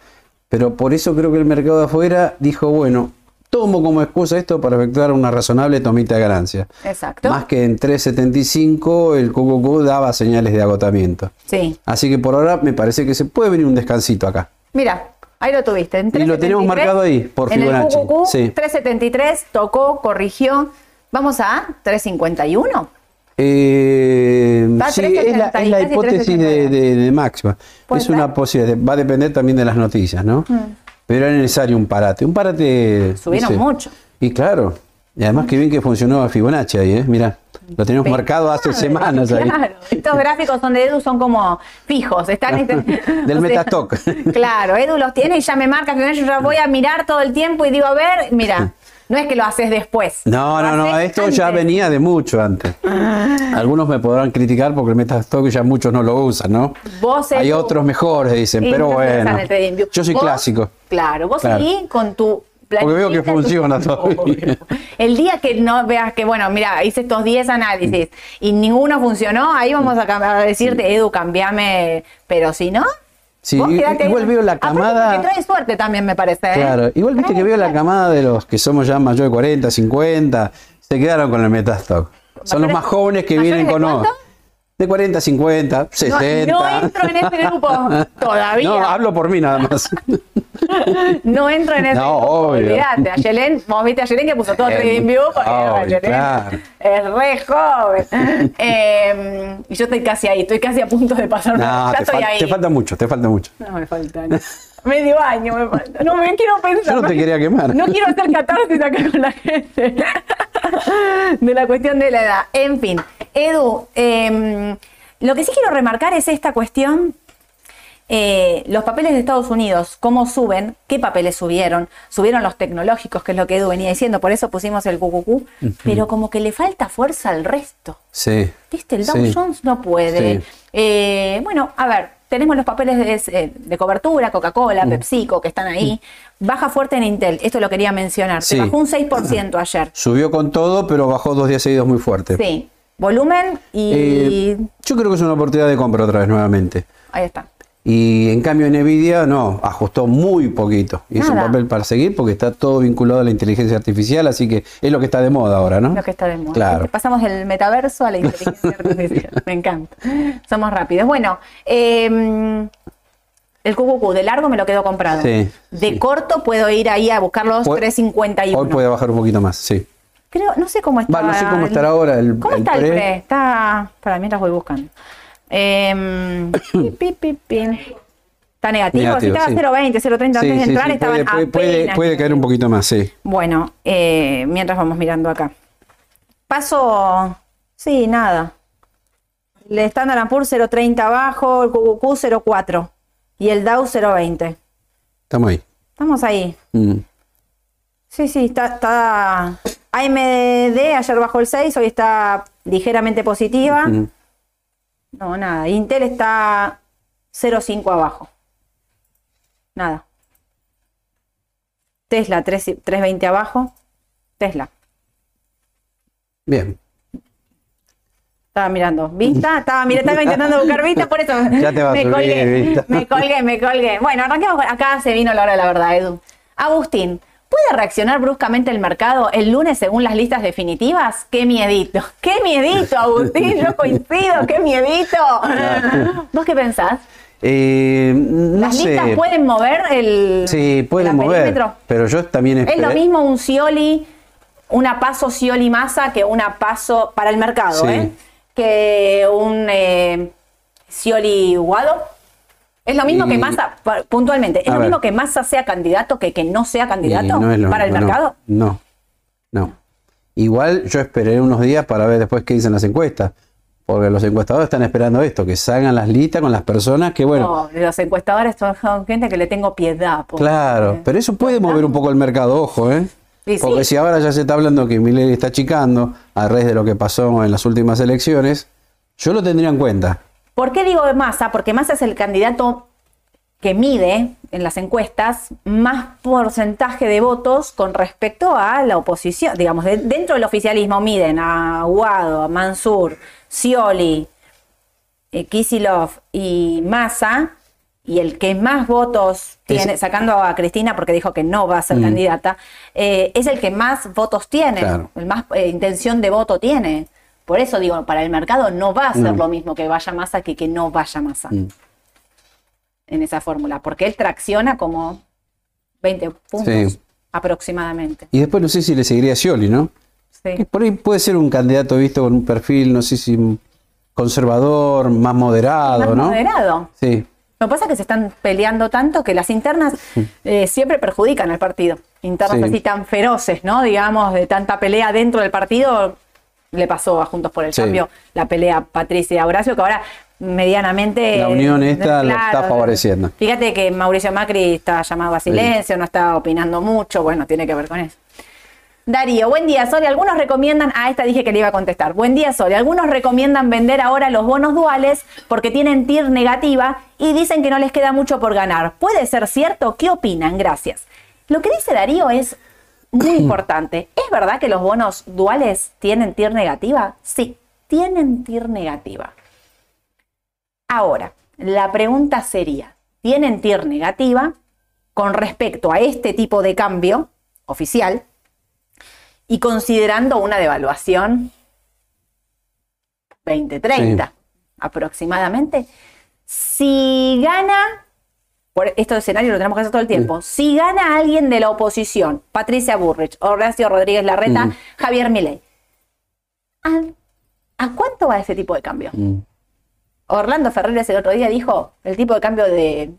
[SPEAKER 2] Pero por eso creo que el mercado de afuera dijo, bueno, tomo como excusa esto para efectuar una razonable tomita de ganancia.
[SPEAKER 1] Exacto.
[SPEAKER 2] Más que en 3.75 el QQQ daba señales de agotamiento.
[SPEAKER 1] Sí.
[SPEAKER 2] Así que por ahora me parece que se puede venir un descansito acá.
[SPEAKER 1] Mira, ahí lo tuviste. En
[SPEAKER 2] Y lo tenemos
[SPEAKER 1] 3.73,
[SPEAKER 2] marcado ahí, por
[SPEAKER 1] en
[SPEAKER 2] Fibonacci.
[SPEAKER 1] El QQQ,
[SPEAKER 2] Sí.
[SPEAKER 1] 373, tocó, corrigió. Vamos a 351.
[SPEAKER 2] Eh, sí, es la,
[SPEAKER 1] 3.70
[SPEAKER 2] es la hipótesis de,
[SPEAKER 1] 3.79.
[SPEAKER 2] de- de máxima.
[SPEAKER 1] ¿Puede
[SPEAKER 2] Es una posibilidad, va a depender también de las noticias, ¿no? Pero es necesario un parate. Un parate. no
[SPEAKER 1] Subieron
[SPEAKER 2] sé.
[SPEAKER 1] mucho.
[SPEAKER 2] Y claro, y además que bien que funcionó Fibonacci ahí, ¿eh? Mira, lo tenemos marcado hace semanas ahí.
[SPEAKER 1] Claro, estos gráficos son de Edu, son como fijos. Están este-
[SPEAKER 2] Del
[SPEAKER 1] sea,
[SPEAKER 2] Metastock.
[SPEAKER 1] Claro, Edu los tiene y ya me marca que yo ya voy a mirar todo el tiempo y digo, a ver, mira, no es que lo haces después.
[SPEAKER 2] No, no, no, esto ya venía de mucho antes. Algunos me podrán criticar porque el Metastock ya muchos no lo usan, ¿no?
[SPEAKER 1] Vos,
[SPEAKER 2] Hay otros mejores, dicen,
[SPEAKER 1] y
[SPEAKER 2] pero bueno. Yo soy
[SPEAKER 1] Vos,
[SPEAKER 2] clásico.
[SPEAKER 1] Claro, vos
[SPEAKER 2] Claro.
[SPEAKER 1] seguí con tu
[SPEAKER 2] Porque veo que funciona todavía.
[SPEAKER 1] El día que no veas que, bueno, mira, hice estos 10 análisis y ninguno funcionó, ahí vamos a, a decirte, Edu, cambiame. Pero si no,
[SPEAKER 2] Sí,
[SPEAKER 1] ahí.
[SPEAKER 2] igual veo la camada.
[SPEAKER 1] porque trae suerte también, me parece. ¿eh?
[SPEAKER 2] Claro, igual viste que veo la
[SPEAKER 1] suerte.
[SPEAKER 2] camada de los que somos ya mayor de 40, 50, se quedaron con el Metastock. Son los
[SPEAKER 1] ¿Mayores-
[SPEAKER 2] más jóvenes que
[SPEAKER 1] mayores
[SPEAKER 2] vienen con? De 40, 50,
[SPEAKER 1] No,
[SPEAKER 2] 60.
[SPEAKER 1] no entro en ese grupo todavía.
[SPEAKER 2] No, hablo por mí nada más.
[SPEAKER 1] No entro en ese
[SPEAKER 2] No,
[SPEAKER 1] grupo.
[SPEAKER 2] obvio.
[SPEAKER 1] Olvídate. A Yelén, vos viste a Yelén que puso todo
[SPEAKER 2] Eh,
[SPEAKER 1] TradingView porque
[SPEAKER 2] obvio, claro.
[SPEAKER 1] es re joven. Eh, y yo estoy casi ahí, estoy casi a punto de pasar.
[SPEAKER 2] No,
[SPEAKER 1] ya
[SPEAKER 2] te,
[SPEAKER 1] estoy ahí.
[SPEAKER 2] te falta mucho, te falta mucho.
[SPEAKER 1] No me falta. Medio año me falta. No me quiero pensar.
[SPEAKER 2] Yo no te quería quemar.
[SPEAKER 1] No quiero hacer catarsis acá con la gente. De la cuestión de la edad. En fin, Edu, eh, lo que sí quiero remarcar es esta cuestión. eh, los papeles de Estados Unidos, cómo suben, qué papeles subieron, subieron los tecnológicos, que es lo que Edu venía diciendo, por eso pusimos el QQQ, pero como que le falta fuerza al resto.
[SPEAKER 2] Sí.
[SPEAKER 1] ¿Viste? El Dow
[SPEAKER 2] sí.
[SPEAKER 1] Jones no puede.
[SPEAKER 2] Sí.
[SPEAKER 1] Eh, bueno, a ver, tenemos los papeles de, eh, de cobertura, Coca-Cola,
[SPEAKER 2] Mm.
[SPEAKER 1] PepsiCo, que están ahí. Baja fuerte en Intel, esto lo quería mencionar. Se
[SPEAKER 2] Sí.
[SPEAKER 1] bajó un 6% ayer.
[SPEAKER 2] Subió con todo, pero bajó dos días seguidos muy fuerte.
[SPEAKER 1] Sí. Volumen y.
[SPEAKER 2] Eh, yo creo que es una oportunidad de compra otra vez nuevamente.
[SPEAKER 1] ahí está.
[SPEAKER 2] Y en cambio Nvidia no, ajustó muy poquito. Y es un papel para seguir porque está todo vinculado a la inteligencia artificial, así que es lo que está de moda ahora, ¿no?
[SPEAKER 1] Lo que está de moda.
[SPEAKER 2] Claro.
[SPEAKER 1] Pasamos del metaverso a la inteligencia artificial. Me encanta. Somos rápidos. Bueno, eh, el QQQ de largo me lo quedo comprado.
[SPEAKER 2] Sí,
[SPEAKER 1] de
[SPEAKER 2] sí.
[SPEAKER 1] corto puedo ir ahí a buscar los
[SPEAKER 2] Hoy-
[SPEAKER 1] 351.
[SPEAKER 2] Hoy puede bajar un poquito más, sí.
[SPEAKER 1] Creo, no sé cómo está.
[SPEAKER 2] Va, no sé cómo estará ahora el-
[SPEAKER 1] ¿Cómo
[SPEAKER 2] el
[SPEAKER 1] está el
[SPEAKER 2] pre.
[SPEAKER 1] pre? Está. Para mientras voy buscando. Eh, pi, pi, pi. Está negativo.
[SPEAKER 2] Negativo,
[SPEAKER 1] si estaba
[SPEAKER 2] sí.
[SPEAKER 1] 0.20, 0.30 antes
[SPEAKER 2] Sí,
[SPEAKER 1] de
[SPEAKER 2] sí,
[SPEAKER 1] entrar, estaban
[SPEAKER 2] puede, puede, puede caer un poquito más, sí.
[SPEAKER 1] Bueno, eh, mientras vamos mirando acá. Paso, sí, nada. El Standard Poor's 0.30 abajo, el QQQ 0.4 y el Dow 0.20.
[SPEAKER 2] Estamos ahí.
[SPEAKER 1] Estamos ahí.
[SPEAKER 2] Mm.
[SPEAKER 1] Sí, sí, está, está AMD ayer bajó el 6, hoy está ligeramente positiva.
[SPEAKER 2] Mm.
[SPEAKER 1] No, nada. Intel está 0.5 abajo. Nada. Tesla 3 3.20 abajo. Tesla.
[SPEAKER 2] Bien.
[SPEAKER 1] Estaba mirando. ¿Vista? Estaba, mira, estaba intentando buscar vista, por eso
[SPEAKER 2] Ya te va a
[SPEAKER 1] me
[SPEAKER 2] subir,
[SPEAKER 1] colgué.
[SPEAKER 2] Vista.
[SPEAKER 1] Me colgué, me colgué. Bueno, arranquemos. Acá se vino la hora de la verdad, Edu. Agustín, ¿puede reaccionar bruscamente el mercado el lunes según las listas definitivas? ¡Qué miedito! ¡Qué miedito, Agustín! Yo coincido, ¡qué miedito! ¿Vos qué pensás?
[SPEAKER 2] Eh, no
[SPEAKER 1] ¿Las
[SPEAKER 2] sé.
[SPEAKER 1] listas pueden mover el,
[SPEAKER 2] Sí, pueden mover.
[SPEAKER 1] perímetro?
[SPEAKER 2] Pero yo también
[SPEAKER 1] Es lo
[SPEAKER 2] esperé-
[SPEAKER 1] mismo un Scioli, una paso Scioli masa que una paso para el mercado,
[SPEAKER 2] Sí.
[SPEAKER 1] ¿eh? Que un eh, Scioli Guado. Es lo mismo
[SPEAKER 2] Y-
[SPEAKER 1] que Massa, puntualmente, ¿es lo
[SPEAKER 2] ver.
[SPEAKER 1] mismo que Massa sea candidato que que no sea candidato
[SPEAKER 2] no es lo
[SPEAKER 1] para el
[SPEAKER 2] no.
[SPEAKER 1] mercado?
[SPEAKER 2] No, no. Igual yo esperé unos días para ver después qué dicen las encuestas. Porque los encuestadores están esperando esto, que salgan las listas con las personas que, bueno,
[SPEAKER 1] No, los encuestadores son gente que le tengo piedad. pobre.
[SPEAKER 2] claro, pero eso puede mover un poco el mercado, ojo, ¿eh? Porque
[SPEAKER 1] sí.
[SPEAKER 2] si ahora ya se está hablando que Milei está achicando a raíz de lo que pasó en las últimas elecciones, yo lo tendría en cuenta.
[SPEAKER 1] ¿Por qué digo Massa? Porque Massa es el candidato que mide en las encuestas más porcentaje de votos con respecto a la oposición. Digamos, de- dentro del oficialismo miden a Guado, a Mansur, Scioli, eh, Kisilov y Massa. Y el que más votos tiene,
[SPEAKER 2] Es-
[SPEAKER 1] sacando a Cristina porque dijo que no va a ser
[SPEAKER 2] Mm.
[SPEAKER 1] candidata, eh, es el que más votos tiene,
[SPEAKER 2] Claro.
[SPEAKER 1] el más eh, intención de voto tiene. Por eso digo, para el mercado no va a ser lo mismo que vaya Massa que que no vaya Massa
[SPEAKER 2] Mm.
[SPEAKER 1] en esa fórmula, porque él tracciona como 20 puntos
[SPEAKER 2] Sí.
[SPEAKER 1] aproximadamente.
[SPEAKER 2] Y después no sé si le seguiría a Scioli, ¿no? Que
[SPEAKER 1] Sí.
[SPEAKER 2] por ahí puede ser un candidato visto con un perfil, no sé si conservador, más moderado,
[SPEAKER 1] Más
[SPEAKER 2] ¿no?
[SPEAKER 1] moderado.
[SPEAKER 2] Sí,
[SPEAKER 1] Lo que pasa es que se están peleando tanto que las internas eh, siempre perjudican al partido. Internas
[SPEAKER 2] Sí.
[SPEAKER 1] así tan feroces, ¿no? Digamos, de tanta pelea dentro del partido, le pasó a Juntos por el
[SPEAKER 2] Sí.
[SPEAKER 1] Cambio la pelea Patricia Horacio, que ahora medianamente...
[SPEAKER 2] La unión esta lo
[SPEAKER 1] Claro,
[SPEAKER 2] está favoreciendo.
[SPEAKER 1] Fíjate que Mauricio Macri está llamado a silencio, no está opinando mucho, bueno, tiene que ver con eso. Darío, buen día, Sole. Algunos recomiendan, a esta dije que le iba a contestar. Buen día, Sole. Algunos recomiendan vender ahora los bonos duales porque tienen TIR negativa y dicen que no les queda mucho por ganar. ¿Puede ser cierto? ¿Qué opinan? Gracias. Lo que dice Darío es muy importante. ¿Es verdad que los bonos duales tienen TIR negativa? Sí, tienen TIR negativa. Ahora, la pregunta sería, ¿tienen TIR negativa con respecto a este tipo de cambio oficial y considerando una devaluación 2030
[SPEAKER 2] Sí.
[SPEAKER 1] aproximadamente? Si gana, por este escenario lo tenemos que hacer todo el tiempo, si gana alguien de la oposición, Patricia Burrich, Horacio Rodríguez Larreta,
[SPEAKER 2] Mm.
[SPEAKER 1] Javier Milei, ¿a, a cuánto va ese tipo de cambio?
[SPEAKER 2] Mm.
[SPEAKER 1] Orlando Ferreres el otro día dijo, el tipo de cambio de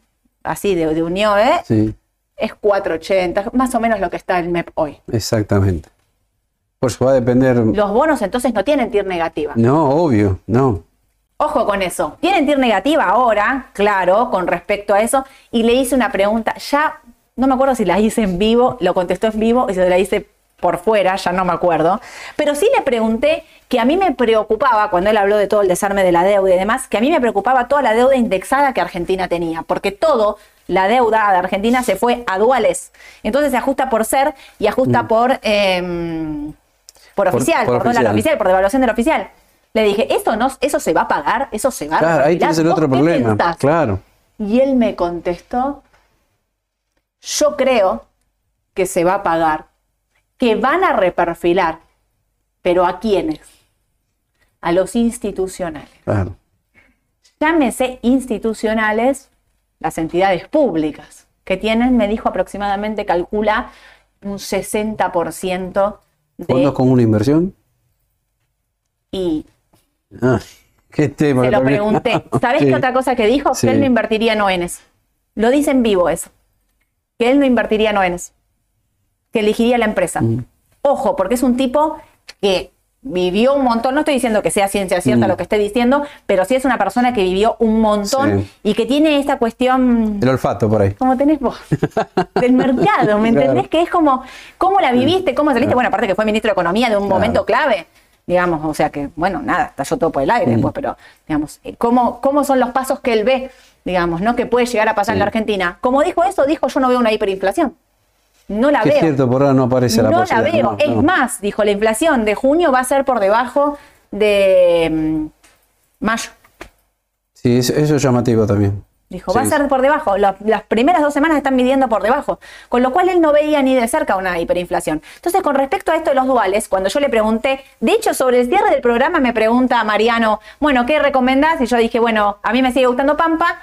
[SPEAKER 1] así de, de unión ¿eh?
[SPEAKER 2] sí,
[SPEAKER 1] es 4.80, más o menos lo que está el MEP hoy.
[SPEAKER 2] exactamente. Por eso va a depender.
[SPEAKER 1] Los bonos entonces no tienen TIR negativa.
[SPEAKER 2] No, obvio, no.
[SPEAKER 1] Ojo con eso. Tienen TIR negativa ahora, claro, con respecto a eso. Y le hice una pregunta, ya no me acuerdo si la hice en vivo, lo contestó en vivo y se la hice por fuera, ya no me acuerdo. Pero sí le pregunté que a mí me preocupaba, cuando él habló de todo el desarme de la deuda y demás, que a mí me preocupaba toda la deuda indexada que Argentina tenía, porque todo, la deuda de Argentina se fue a duales. Entonces se ajusta por ser y ajusta por, em, por
[SPEAKER 2] Por-
[SPEAKER 1] oficial, por,
[SPEAKER 2] por
[SPEAKER 1] dólar
[SPEAKER 2] oficial,
[SPEAKER 1] por devaluación del oficial. Le dije, ¿eso, no, ¿eso se va a pagar? ¿Eso se va a
[SPEAKER 2] Claro, ahí tienes el
[SPEAKER 1] ¿Vos
[SPEAKER 2] otro problema.
[SPEAKER 1] pensás?
[SPEAKER 2] Claro.
[SPEAKER 1] Y él me contestó, yo creo que se va a pagar, que van a reperfilar, pero ¿a quiénes? A los institucionales.
[SPEAKER 2] Claro.
[SPEAKER 1] Llámese institucionales las entidades públicas, que tienen, me dijo aproximadamente, calcula un 60% de...
[SPEAKER 2] ¿Fondos con una inversión?
[SPEAKER 1] Y
[SPEAKER 2] Ay, qué tema.
[SPEAKER 1] se lo pregunté. ¿Sabés
[SPEAKER 2] Sí.
[SPEAKER 1] qué otra cosa que dijo?
[SPEAKER 2] Sí.
[SPEAKER 1] Que él no invertiría en ONs. Lo dice en vivo eso. Que él no invertiría en ONs. Que elegiría la empresa.
[SPEAKER 2] Mm.
[SPEAKER 1] Ojo, porque es un tipo que vivió un montón. No estoy diciendo que sea ciencia cierta
[SPEAKER 2] Mm.
[SPEAKER 1] lo que esté diciendo, pero sí es una persona que vivió un montón
[SPEAKER 2] Sí.
[SPEAKER 1] y que tiene esta cuestión
[SPEAKER 2] El olfato por ahí.
[SPEAKER 1] como tenés vos, del mercado, ¿me entendés? Que es como, ¿cómo la viviste? ¿Cómo saliste? Bueno, aparte que fue ministro de Economía de un
[SPEAKER 2] Claro.
[SPEAKER 1] momento clave, digamos, o sea que, bueno, nada, estalló todo por el
[SPEAKER 2] Mm.
[SPEAKER 1] aire después, pero, digamos, eh, ¿cómo, ¿cómo son los pasos que él ve, digamos, ¿no? Que puede llegar a pasar en la Argentina. Como dijo eso, dijo, yo no veo una hiperinflación. No la
[SPEAKER 2] Que es
[SPEAKER 1] veo.
[SPEAKER 2] cierto, por ahora no aparece la
[SPEAKER 1] no la veo.
[SPEAKER 2] No,
[SPEAKER 1] es
[SPEAKER 2] no.
[SPEAKER 1] más, dijo, la inflación de junio va a ser por debajo de mm, mayo.
[SPEAKER 2] Sí, eso, eso es llamativo también.
[SPEAKER 1] Dijo,
[SPEAKER 2] Sí,
[SPEAKER 1] va a ser por debajo. Las, las primeras dos semanas están midiendo por debajo. Con lo cual él no veía ni de cerca una hiperinflación. Entonces, con respecto a esto de los duales, cuando yo le pregunté, de hecho, sobre el cierre del programa me pregunta Mariano, bueno, ¿qué recomendás? Y yo dije, bueno, a mí me sigue gustando Pampa.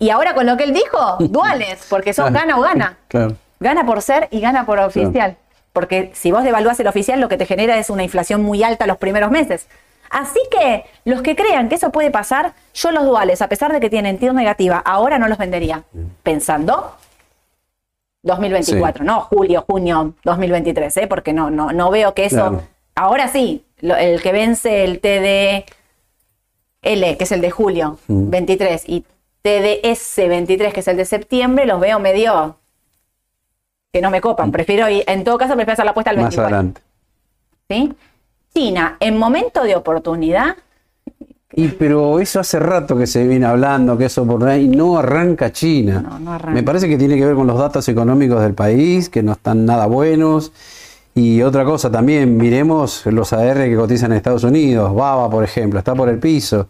[SPEAKER 1] Y ahora con lo que él dijo, duales, porque son
[SPEAKER 2] Claro.
[SPEAKER 1] gana o gana.
[SPEAKER 2] Claro.
[SPEAKER 1] Gana por ser y gana por oficial. Porque si vos devaluás el oficial, lo que te genera es una inflación muy alta los primeros meses. Así que los que crean que eso puede pasar, yo los duales, a pesar de que tienen TIR negativa, ahora no los vendería. Pensando 2024,
[SPEAKER 2] Sí.
[SPEAKER 1] no julio, junio 2023, ¿eh? porque no, no, no veo que eso.
[SPEAKER 2] Claro.
[SPEAKER 1] Ahora sí, lo- el que vence el TDL, que es el de julio
[SPEAKER 2] Mm.
[SPEAKER 1] 23, y TDS 23, que es el de septiembre, los veo medio que no me copan. Prefiero ir, en todo caso, prefiero hacer la apuesta al
[SPEAKER 2] Mm. Más
[SPEAKER 1] 24.
[SPEAKER 2] adelante.
[SPEAKER 1] ¿sí? China, en momento de oportunidad,
[SPEAKER 2] Y pero eso hace rato que se viene hablando, que eso por ahí no arranca China.
[SPEAKER 1] No, no arranca.
[SPEAKER 2] Me parece que tiene que ver con los datos económicos del país, que no están nada buenos. Y otra cosa también, miremos los AR que cotizan en Estados Unidos. Baba, por ejemplo, está por el piso.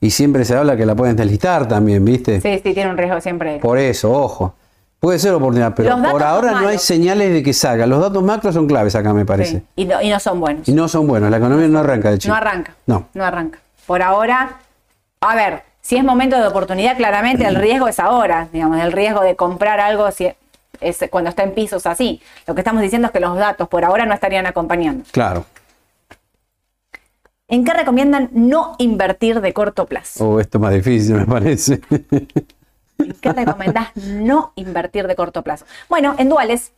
[SPEAKER 2] Y siempre se habla que la pueden deslistar también, ¿viste?
[SPEAKER 1] sí, sí, tiene un riesgo siempre.
[SPEAKER 2] Por eso, ojo. Puede ser oportunidad, pero por ahora no hay señales de que salga. Los datos macros son claves acá, me parece.
[SPEAKER 1] Sí, y, no, y no son buenos.
[SPEAKER 2] Y no son buenos. La economía no arranca de China.
[SPEAKER 1] No arranca.
[SPEAKER 2] No.
[SPEAKER 1] No arranca. Por ahora, a ver, si es momento de oportunidad, claramente el riesgo es ahora, digamos, el riesgo de comprar algo si es cuando está en pisos así. Lo que estamos diciendo es que los datos por ahora no estarían acompañando.
[SPEAKER 2] Claro.
[SPEAKER 1] ¿En qué recomiendan no invertir de corto plazo?
[SPEAKER 2] Oh, esto es más difícil, me parece.
[SPEAKER 1] ¿En qué recomendás no invertir de corto plazo? Bueno, en duales.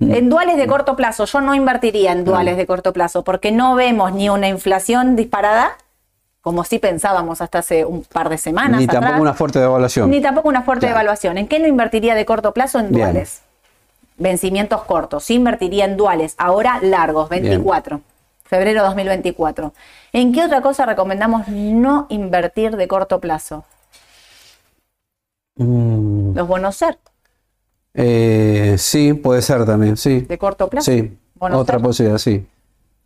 [SPEAKER 1] En duales de corto plazo, yo no invertiría en duales de corto plazo porque no vemos ni una inflación disparada, como sí pensábamos hasta hace un par de semanas.
[SPEAKER 2] Ni
[SPEAKER 1] atrás,
[SPEAKER 2] tampoco una fuerte devaluación.
[SPEAKER 1] Ni tampoco una fuerte
[SPEAKER 2] Claro.
[SPEAKER 1] devaluación. ¿En qué no invertiría de corto plazo? En
[SPEAKER 2] Bien.
[SPEAKER 1] duales. Vencimientos cortos. Sí invertiría en duales. Ahora largos, 24. Febrero 2024. ¿En qué otra cosa recomendamos no invertir de corto plazo?
[SPEAKER 2] Mm,
[SPEAKER 1] Los bonos ser.
[SPEAKER 2] eh, sí, puede ser también, sí.
[SPEAKER 1] de corto plazo.
[SPEAKER 2] Sí,
[SPEAKER 1] Bonos
[SPEAKER 2] otra
[SPEAKER 1] ser.
[SPEAKER 2] posibilidad, sí.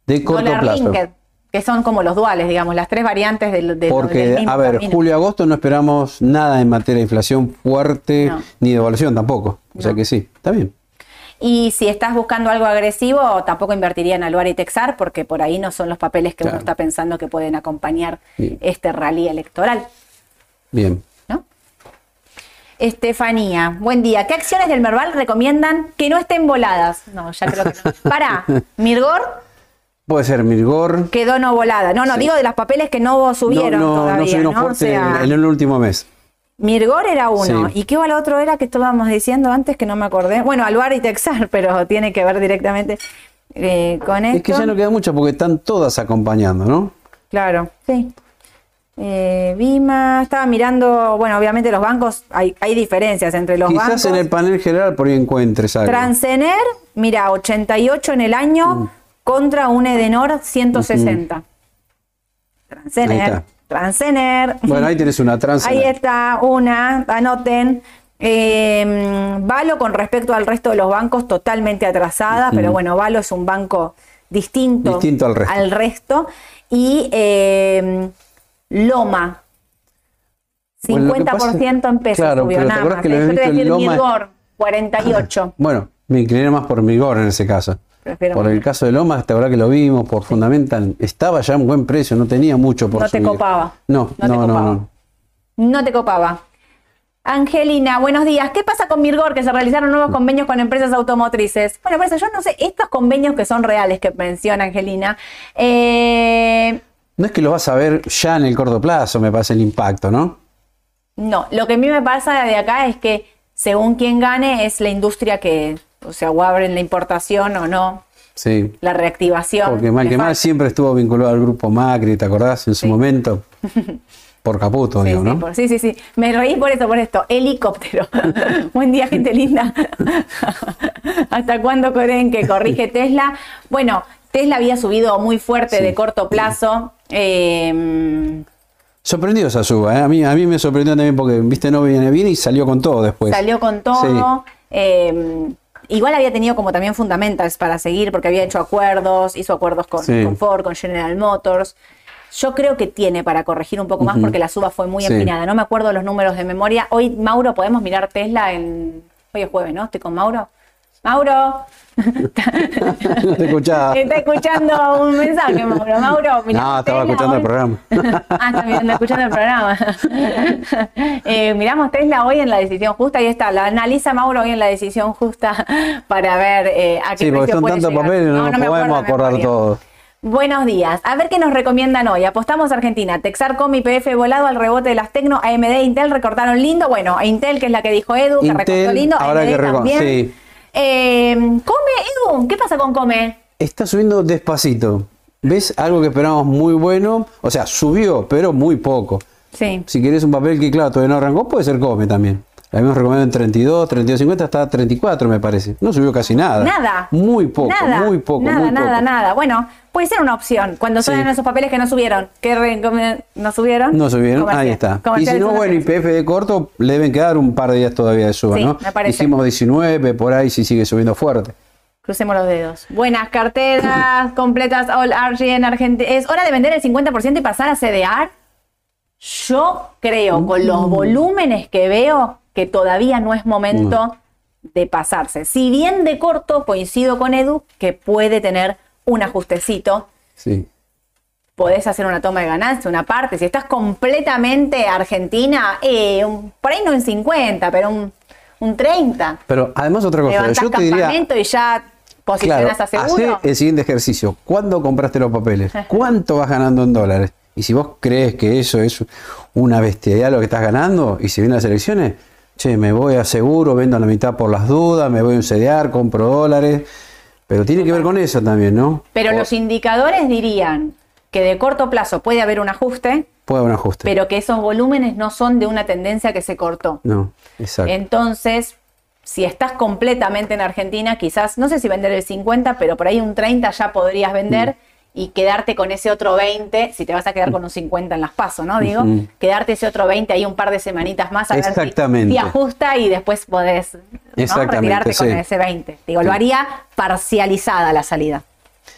[SPEAKER 2] De corto plazo.
[SPEAKER 1] linked, que son como los duales, digamos, las tres variantes del, del- del
[SPEAKER 2] Porque,
[SPEAKER 1] mismo
[SPEAKER 2] a ver, julio-agosto no esperamos nada en materia de inflación fuerte,
[SPEAKER 1] No.
[SPEAKER 2] ni devaluación tampoco. O sea que sí, está bien.
[SPEAKER 1] Y si estás buscando algo agresivo, tampoco invertiría en Aluar y Texar, porque por ahí no son los papeles que
[SPEAKER 2] Claro.
[SPEAKER 1] uno está pensando que pueden acompañar
[SPEAKER 2] Bien.
[SPEAKER 1] este rally electoral.
[SPEAKER 2] Bien.
[SPEAKER 1] Estefanía, buen día. ¿Qué acciones del Merval recomiendan que no estén voladas? No, ya creo que no. Para, Mirgor
[SPEAKER 2] Puede ser Mirgor.
[SPEAKER 1] quedó no volada. No, no,
[SPEAKER 2] Sí.
[SPEAKER 1] digo de los papeles que no subieron
[SPEAKER 2] no, no,
[SPEAKER 1] todavía.
[SPEAKER 2] no subieron en el último mes.
[SPEAKER 1] Mirgor era uno.
[SPEAKER 2] Sí.
[SPEAKER 1] ¿Y qué el otro era que estábamos diciendo antes que no me acordé? Bueno, Aluar y Texar, pero tiene que ver directamente eh, con esto.
[SPEAKER 2] Es que ya no queda mucho porque están todas acompañando, ¿no?
[SPEAKER 1] Claro, sí. Eh, Vima, estaba mirando, bueno, obviamente los bancos, hay, hay diferencias entre los
[SPEAKER 2] Quizás
[SPEAKER 1] bancos.
[SPEAKER 2] en el panel general por ahí encuentres algo.
[SPEAKER 1] Transener, mira, 88 en el año
[SPEAKER 2] Mm.
[SPEAKER 1] contra un Edenor 160.
[SPEAKER 2] Ahí
[SPEAKER 1] Transener. Transener.
[SPEAKER 2] Bueno, ahí tienes una trans.
[SPEAKER 1] Ahí está, una, anoten. Eh, Valo con respecto al resto de los bancos totalmente atrasada, pero bueno, Valo es un banco distinto,
[SPEAKER 2] Distinto al resto.
[SPEAKER 1] resto. Y eh, Loma
[SPEAKER 2] Bueno, lo que
[SPEAKER 1] 50% en pesos
[SPEAKER 2] Claro,
[SPEAKER 1] subió
[SPEAKER 2] pero ¿te
[SPEAKER 1] nada más.
[SPEAKER 2] que lo.
[SPEAKER 1] Yo
[SPEAKER 2] habías
[SPEAKER 1] te voy a
[SPEAKER 2] visto en
[SPEAKER 1] decir
[SPEAKER 2] Loma?
[SPEAKER 1] Mirgor, 48.
[SPEAKER 2] Bueno, me incliné más por Migor en ese caso.
[SPEAKER 1] Prefiero
[SPEAKER 2] por el caso de Lomas, la verdad que lo vimos, por Fundamental, estaba ya a un buen precio, no tenía mucho por
[SPEAKER 1] No te copaba.
[SPEAKER 2] No,
[SPEAKER 1] No
[SPEAKER 2] no, no, no.
[SPEAKER 1] No te copaba. Angelina, buenos días. ¿Qué pasa con Mirgor? Que se realizaron nuevos convenios con empresas automotrices. Bueno, por eso yo no sé, estos convenios que son reales que menciona Angelina, eh,
[SPEAKER 2] No es que lo vas a ver ya en el corto plazo, me parece el impacto, ¿no?
[SPEAKER 1] no, lo que a mí me pasa de acá es que según quien gane es la industria que, o sea, o abren la importación o no,
[SPEAKER 2] Sí.
[SPEAKER 1] la reactivación.
[SPEAKER 2] Porque mal que mal siempre estuvo vinculado al grupo Macri, ¿te acordás? En su momento. Por Caputo,
[SPEAKER 1] Sí,
[SPEAKER 2] digo,
[SPEAKER 1] sí,
[SPEAKER 2] ¿no?
[SPEAKER 1] por- sí, sí, sí. Me reí por eso, por esto. Helicóptero. Buen día, gente linda. ¿Hasta cuándo creen que corrige Tesla? Bueno, Tesla había subido muy fuerte
[SPEAKER 2] Sí.
[SPEAKER 1] de corto plazo. Eh,
[SPEAKER 2] Sorprendió esa suba, ¿eh? A mí, a mí me sorprendió también porque, viste, no viene bien y salió con todo después.
[SPEAKER 1] salió con todo. Eh, igual había tenido como también fundamentals para seguir porque había hecho acuerdos, hizo acuerdos con,
[SPEAKER 2] Sí.
[SPEAKER 1] con Ford, con General Motors. Yo creo que tiene para corregir un poco más porque la suba fue muy
[SPEAKER 2] Sí.
[SPEAKER 1] empinada. No me acuerdo los números de memoria. Hoy, Mauro, podemos mirar Tesla en. Hoy es jueves, ¿no? Estoy con Mauro. Mauro.
[SPEAKER 2] No te escuchaba.
[SPEAKER 1] Está escuchando un mensaje, Mauro. Mauro, miramos
[SPEAKER 2] No, estaba
[SPEAKER 1] Tesla
[SPEAKER 2] escuchando el programa.
[SPEAKER 1] ah, está mirando, escuchando el programa. Eh, miramos Tesla hoy en la decisión justa. Ahí está, la analiza Mauro hoy en la decisión justa para ver eh, a qué
[SPEAKER 2] Sí, porque
[SPEAKER 1] precio
[SPEAKER 2] son
[SPEAKER 1] puede
[SPEAKER 2] tantos papeles, no, nos
[SPEAKER 1] acuerdo
[SPEAKER 2] podemos
[SPEAKER 1] de
[SPEAKER 2] acordar todos.
[SPEAKER 1] Buenos días. A ver qué nos recomiendan hoy. Apostamos a Argentina. Texar, Comi, PF volado al rebote de las Tecno, AMD, Intel recortaron lindo. Bueno, Intel, que es la que dijo Edu, que recortó lindo.
[SPEAKER 2] habrá
[SPEAKER 1] AMD
[SPEAKER 2] que
[SPEAKER 1] también.
[SPEAKER 2] sí.
[SPEAKER 1] Eh, Come, Edu, ¿qué pasa con Come?
[SPEAKER 2] Está subiendo despacito. ¿Ves? Algo que esperábamos muy bueno. O sea, subió, pero muy poco.
[SPEAKER 1] Sí.
[SPEAKER 2] Si querés un papel que, claro, todavía no arrancó, puede ser Come también. La habíamos recomendado en 32, 32.50 hasta 34, me parece. No subió casi nada.
[SPEAKER 1] Nada.
[SPEAKER 2] Muy poco,
[SPEAKER 1] Nada,
[SPEAKER 2] muy poco,
[SPEAKER 1] Nada,
[SPEAKER 2] muy
[SPEAKER 1] nada,
[SPEAKER 2] poco.
[SPEAKER 1] nada. Bueno, puede ser una opción. Cuando
[SPEAKER 2] Sí.
[SPEAKER 1] suenan esos papeles que no subieron. ¿Qué re- come- no subieron?
[SPEAKER 2] No subieron, ahí está. Y si no, bueno, IPF de corto le deben quedar un par de días todavía de suba,
[SPEAKER 1] Sí,
[SPEAKER 2] ¿no?
[SPEAKER 1] me parece.
[SPEAKER 2] Dijimos 19, por ahí si sigue subiendo fuerte.
[SPEAKER 1] Crucemos los dedos. Buenas carteras completas All RG en Argentina. ¿Es hora de vender el 50% y pasar a CDR? Yo creo, con
[SPEAKER 2] Mm.
[SPEAKER 1] los volúmenes que veo, que todavía no es momento de pasarse. Si bien de corto, coincido con Edu, que puede tener un ajustecito.
[SPEAKER 2] Sí.
[SPEAKER 1] Podés hacer una toma de ganancia, una parte. Si estás completamente argentina, eh, un- por ahí no en 50, pero un, un 30.
[SPEAKER 2] Pero además otra cosa,
[SPEAKER 1] Levantás
[SPEAKER 2] yo te diría,
[SPEAKER 1] y ya
[SPEAKER 2] claro,
[SPEAKER 1] posicionás a seguro.
[SPEAKER 2] hacé el siguiente ejercicio. ¿Cuándo compraste los papeles? ¿Cuánto vas ganando en dólares? Y si vos crees que eso es una bestialidad lo que estás ganando, y si vienen las elecciones, che, me voy a seguro, vendo la mitad por las dudas, me voy a un CDR, compro dólares. Pero tiene que ver con eso también, ¿no?
[SPEAKER 1] Pero
[SPEAKER 2] O-
[SPEAKER 1] los indicadores dirían que de corto plazo puede haber un ajuste,
[SPEAKER 2] Puede haber un ajuste.
[SPEAKER 1] pero que esos volúmenes no son de una tendencia que se cortó.
[SPEAKER 2] no, exacto.
[SPEAKER 1] Entonces, si estás completamente en Argentina, quizás, no sé si vender el 50, pero por ahí un 30 ya podrías vender
[SPEAKER 2] Mm.
[SPEAKER 1] Y quedarte con ese otro 20, si te vas a quedar con un 50 en las pasos, ¿no? Digo, quedarte ese otro 20 ahí un par de semanitas más a ver si-
[SPEAKER 2] Exactamente.
[SPEAKER 1] si, ajusta y después podés ¿no?
[SPEAKER 2] Exactamente,
[SPEAKER 1] retirarte con
[SPEAKER 2] sí.
[SPEAKER 1] ese 20. Digo, lo haría parcializada la salida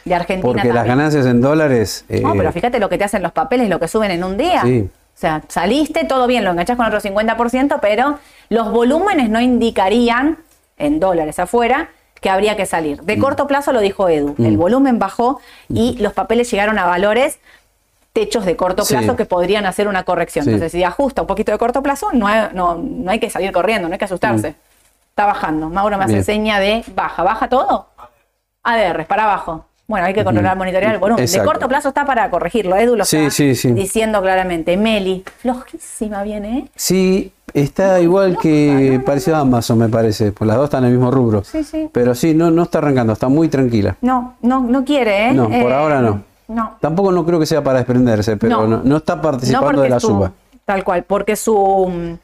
[SPEAKER 1] de Argentina.
[SPEAKER 2] Porque las ganancias en dólares. eh,
[SPEAKER 1] No, pero fíjate lo que te hacen los papeles, lo que suben en un día.
[SPEAKER 2] Sí.
[SPEAKER 1] O sea, saliste, todo bien, lo enganchás con otro 50%, pero los volúmenes no indicarían, en dólares afuera, que habría que salir.
[SPEAKER 2] Mm.
[SPEAKER 1] De corto plazo lo dijo Edu, el volumen bajó y los papeles llegaron a valores techos de corto
[SPEAKER 2] Sí.
[SPEAKER 1] plazo que podrían hacer una corrección.
[SPEAKER 2] Sí.
[SPEAKER 1] Entonces, si ajusta un poquito de corto plazo, no hay, no, no hay que salir corriendo, no hay que asustarse. Está bajando. Mauro me hace
[SPEAKER 2] Mm. Bien.
[SPEAKER 1] seña de baja. ¿Baja todo? ADR, para abajo. Bueno, hay que controlar, monitorear el volumen.
[SPEAKER 2] Exacto.
[SPEAKER 1] De corto plazo está para corregirlo. Edu lo
[SPEAKER 2] Sí,
[SPEAKER 1] está diciendo claramente. Meli, flojísima viene, ¿eh?
[SPEAKER 2] Sí, está igual que parecido a Amazon, me parece. Pues las dos están en el mismo rubro.
[SPEAKER 1] Sí, sí.
[SPEAKER 2] Pero sí, no, no está arrancando, está muy tranquila.
[SPEAKER 1] No, no, no quiere, ¿eh?
[SPEAKER 2] No, por
[SPEAKER 1] Eh,
[SPEAKER 2] ahora no.
[SPEAKER 1] No.
[SPEAKER 2] Tampoco no creo que sea para desprenderse, pero
[SPEAKER 1] No.
[SPEAKER 2] no, no está participando de la
[SPEAKER 1] su-
[SPEAKER 2] suba.
[SPEAKER 1] Tal cual, porque su, mm,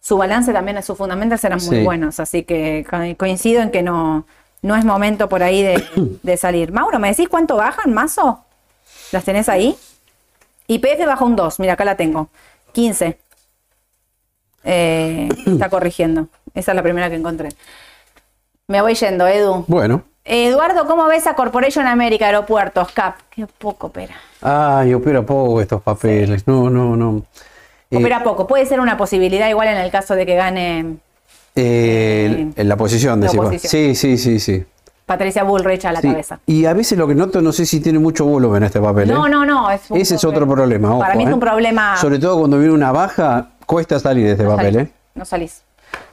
[SPEAKER 1] su balance también, sus fundamentals eran muy
[SPEAKER 2] Sí.
[SPEAKER 1] buenos, así que co- coincido en que no, no es momento por ahí de, de salir. Mauro, ¿me decís cuánto bajan, Mazo? ¿Las tenés ahí? IPF baja un 2, mira, acá la tengo. 15. Eh, está corrigiendo. Esa es la primera que encontré. Me voy yendo, Edu.
[SPEAKER 2] Bueno.
[SPEAKER 1] Eduardo, ¿cómo ves a Corporation América Aeropuertos, CAP? Qué poco opera.
[SPEAKER 2] Ay, opera poco estos papeles. No, no, no. Eh,
[SPEAKER 1] Opera poco. Puede ser una posibilidad igual en el caso de que gane
[SPEAKER 2] eh, en la posición,
[SPEAKER 1] oposición.
[SPEAKER 2] Sí, sí, sí, sí.
[SPEAKER 1] Patricia Bullrich a la
[SPEAKER 2] Sí.
[SPEAKER 1] cabeza.
[SPEAKER 2] Y a veces lo que noto, no sé si tiene mucho volumen este papel. ¿eh?
[SPEAKER 1] No, no, no. Es
[SPEAKER 2] Ese es otro problema.
[SPEAKER 1] Para mí es
[SPEAKER 2] ¿eh?
[SPEAKER 1] un problema.
[SPEAKER 2] Sobre todo cuando viene una baja, cuesta salir de este
[SPEAKER 1] no
[SPEAKER 2] papel.
[SPEAKER 1] salís,
[SPEAKER 2] ¿eh?
[SPEAKER 1] No salís.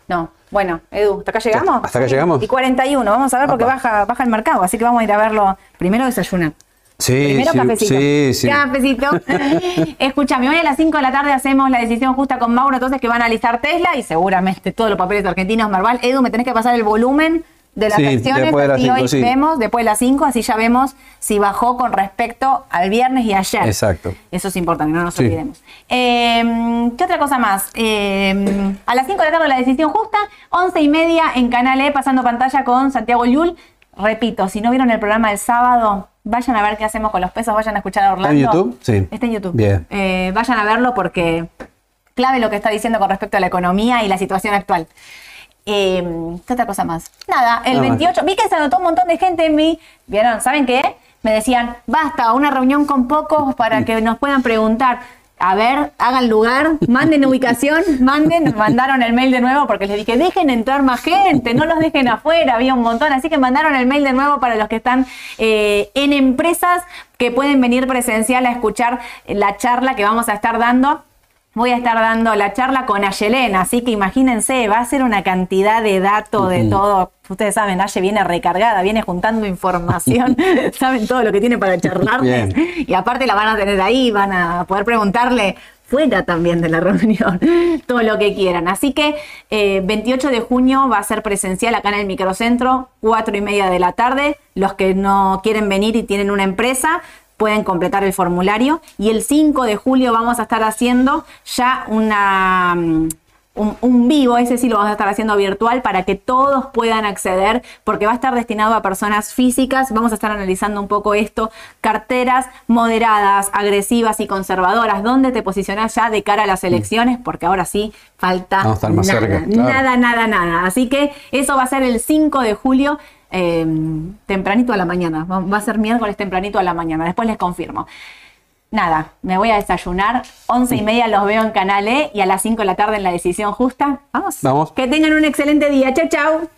[SPEAKER 1] No. Bueno, Edu, ¿hasta acá llegamos?
[SPEAKER 2] ¿Hasta acá llegamos?
[SPEAKER 1] Y 41. Vamos a ver porque
[SPEAKER 2] Apa.
[SPEAKER 1] baja, baja el mercado. Así que vamos a ir a verlo. Primero desayunar.
[SPEAKER 2] Sí,
[SPEAKER 1] Primero
[SPEAKER 2] sí,
[SPEAKER 1] cafecito.
[SPEAKER 2] sí, sí.
[SPEAKER 1] Cafecito. Escúchame, hoy a las 5 de la tarde hacemos la decisión justa con Mauro, entonces que van a analizar Tesla y seguramente todos los papeles argentinos, Marval. Edu, me tenés que pasar el volumen de las
[SPEAKER 2] Sí,
[SPEAKER 1] acciones,
[SPEAKER 2] después de las
[SPEAKER 1] así
[SPEAKER 2] cinco,
[SPEAKER 1] hoy
[SPEAKER 2] sí.
[SPEAKER 1] vemos, después de las 5, así ya vemos si bajó con respecto al viernes y ayer.
[SPEAKER 2] Exacto.
[SPEAKER 1] Eso es importante, no nos
[SPEAKER 2] Sí.
[SPEAKER 1] olvidemos. Eh, ¿Qué otra cosa más? Eh, a las 5 de la tarde la decisión justa, 11 y media en Canal E, pasando pantalla con Santiago Llull. Repito, si no vieron el programa del sábado, vayan a ver qué hacemos con los pesos, vayan a escuchar a Orlando.
[SPEAKER 2] en YouTube? Sí.
[SPEAKER 1] Está en YouTube.
[SPEAKER 2] Bien.
[SPEAKER 1] Eh, vayan a verlo porque clave lo que está diciendo con respecto a la economía y la situación actual. Eh, ¿Qué otra cosa más? Nada, el
[SPEAKER 2] Nada más.
[SPEAKER 1] 28, vi que se anotó un montón de gente en mi, ¿vieron? ¿Saben qué? Me decían, basta, una reunión con pocos para que nos puedan preguntar. A ver, hagan lugar, manden ubicación, manden, mandaron el mail de nuevo porque les dije, dejen entrar más gente, no los dejen afuera, había un montón, así que mandaron el mail de nuevo para los que están eh, en empresas que pueden venir presencial a escuchar la charla que vamos a estar dando. Voy a estar dando la charla con Ayelena, así que imagínense, va a ser una cantidad de datos de todo. Ustedes saben, Aye viene recargada, viene juntando información, saben todo lo que tiene para charlarles. Y aparte la van a tener ahí, van a poder preguntarle fuera también de la reunión, todo lo que quieran. Así que eh, 28 de junio va a ser presencial acá en el microcentro, 4 y media de la tarde. Los que no quieren venir y tienen una empresa, pueden completar el formulario. Y el 5 de julio vamos a estar haciendo ya una... mm, Un, un vivo, ese sí lo vamos a estar haciendo virtual para que todos puedan acceder, porque va a estar destinado a personas físicas. Vamos a estar analizando un poco esto. Carteras moderadas, agresivas y conservadoras. ¿Dónde te posicionas ya de cara a las elecciones? Porque ahora sí falta nada,
[SPEAKER 2] cerca, claro.
[SPEAKER 1] nada, nada, nada. Así que eso va a ser el 5 de julio. Eh, tempranito a la mañana, va a ser miércoles tempranito a la mañana, después les confirmo. Nada, me voy a desayunar. 11 y media los veo en Canal E y a las 5 de la tarde en La Decisión Justa. Vamos.
[SPEAKER 2] Vamos.
[SPEAKER 1] Que tengan un excelente día. Chau, chau.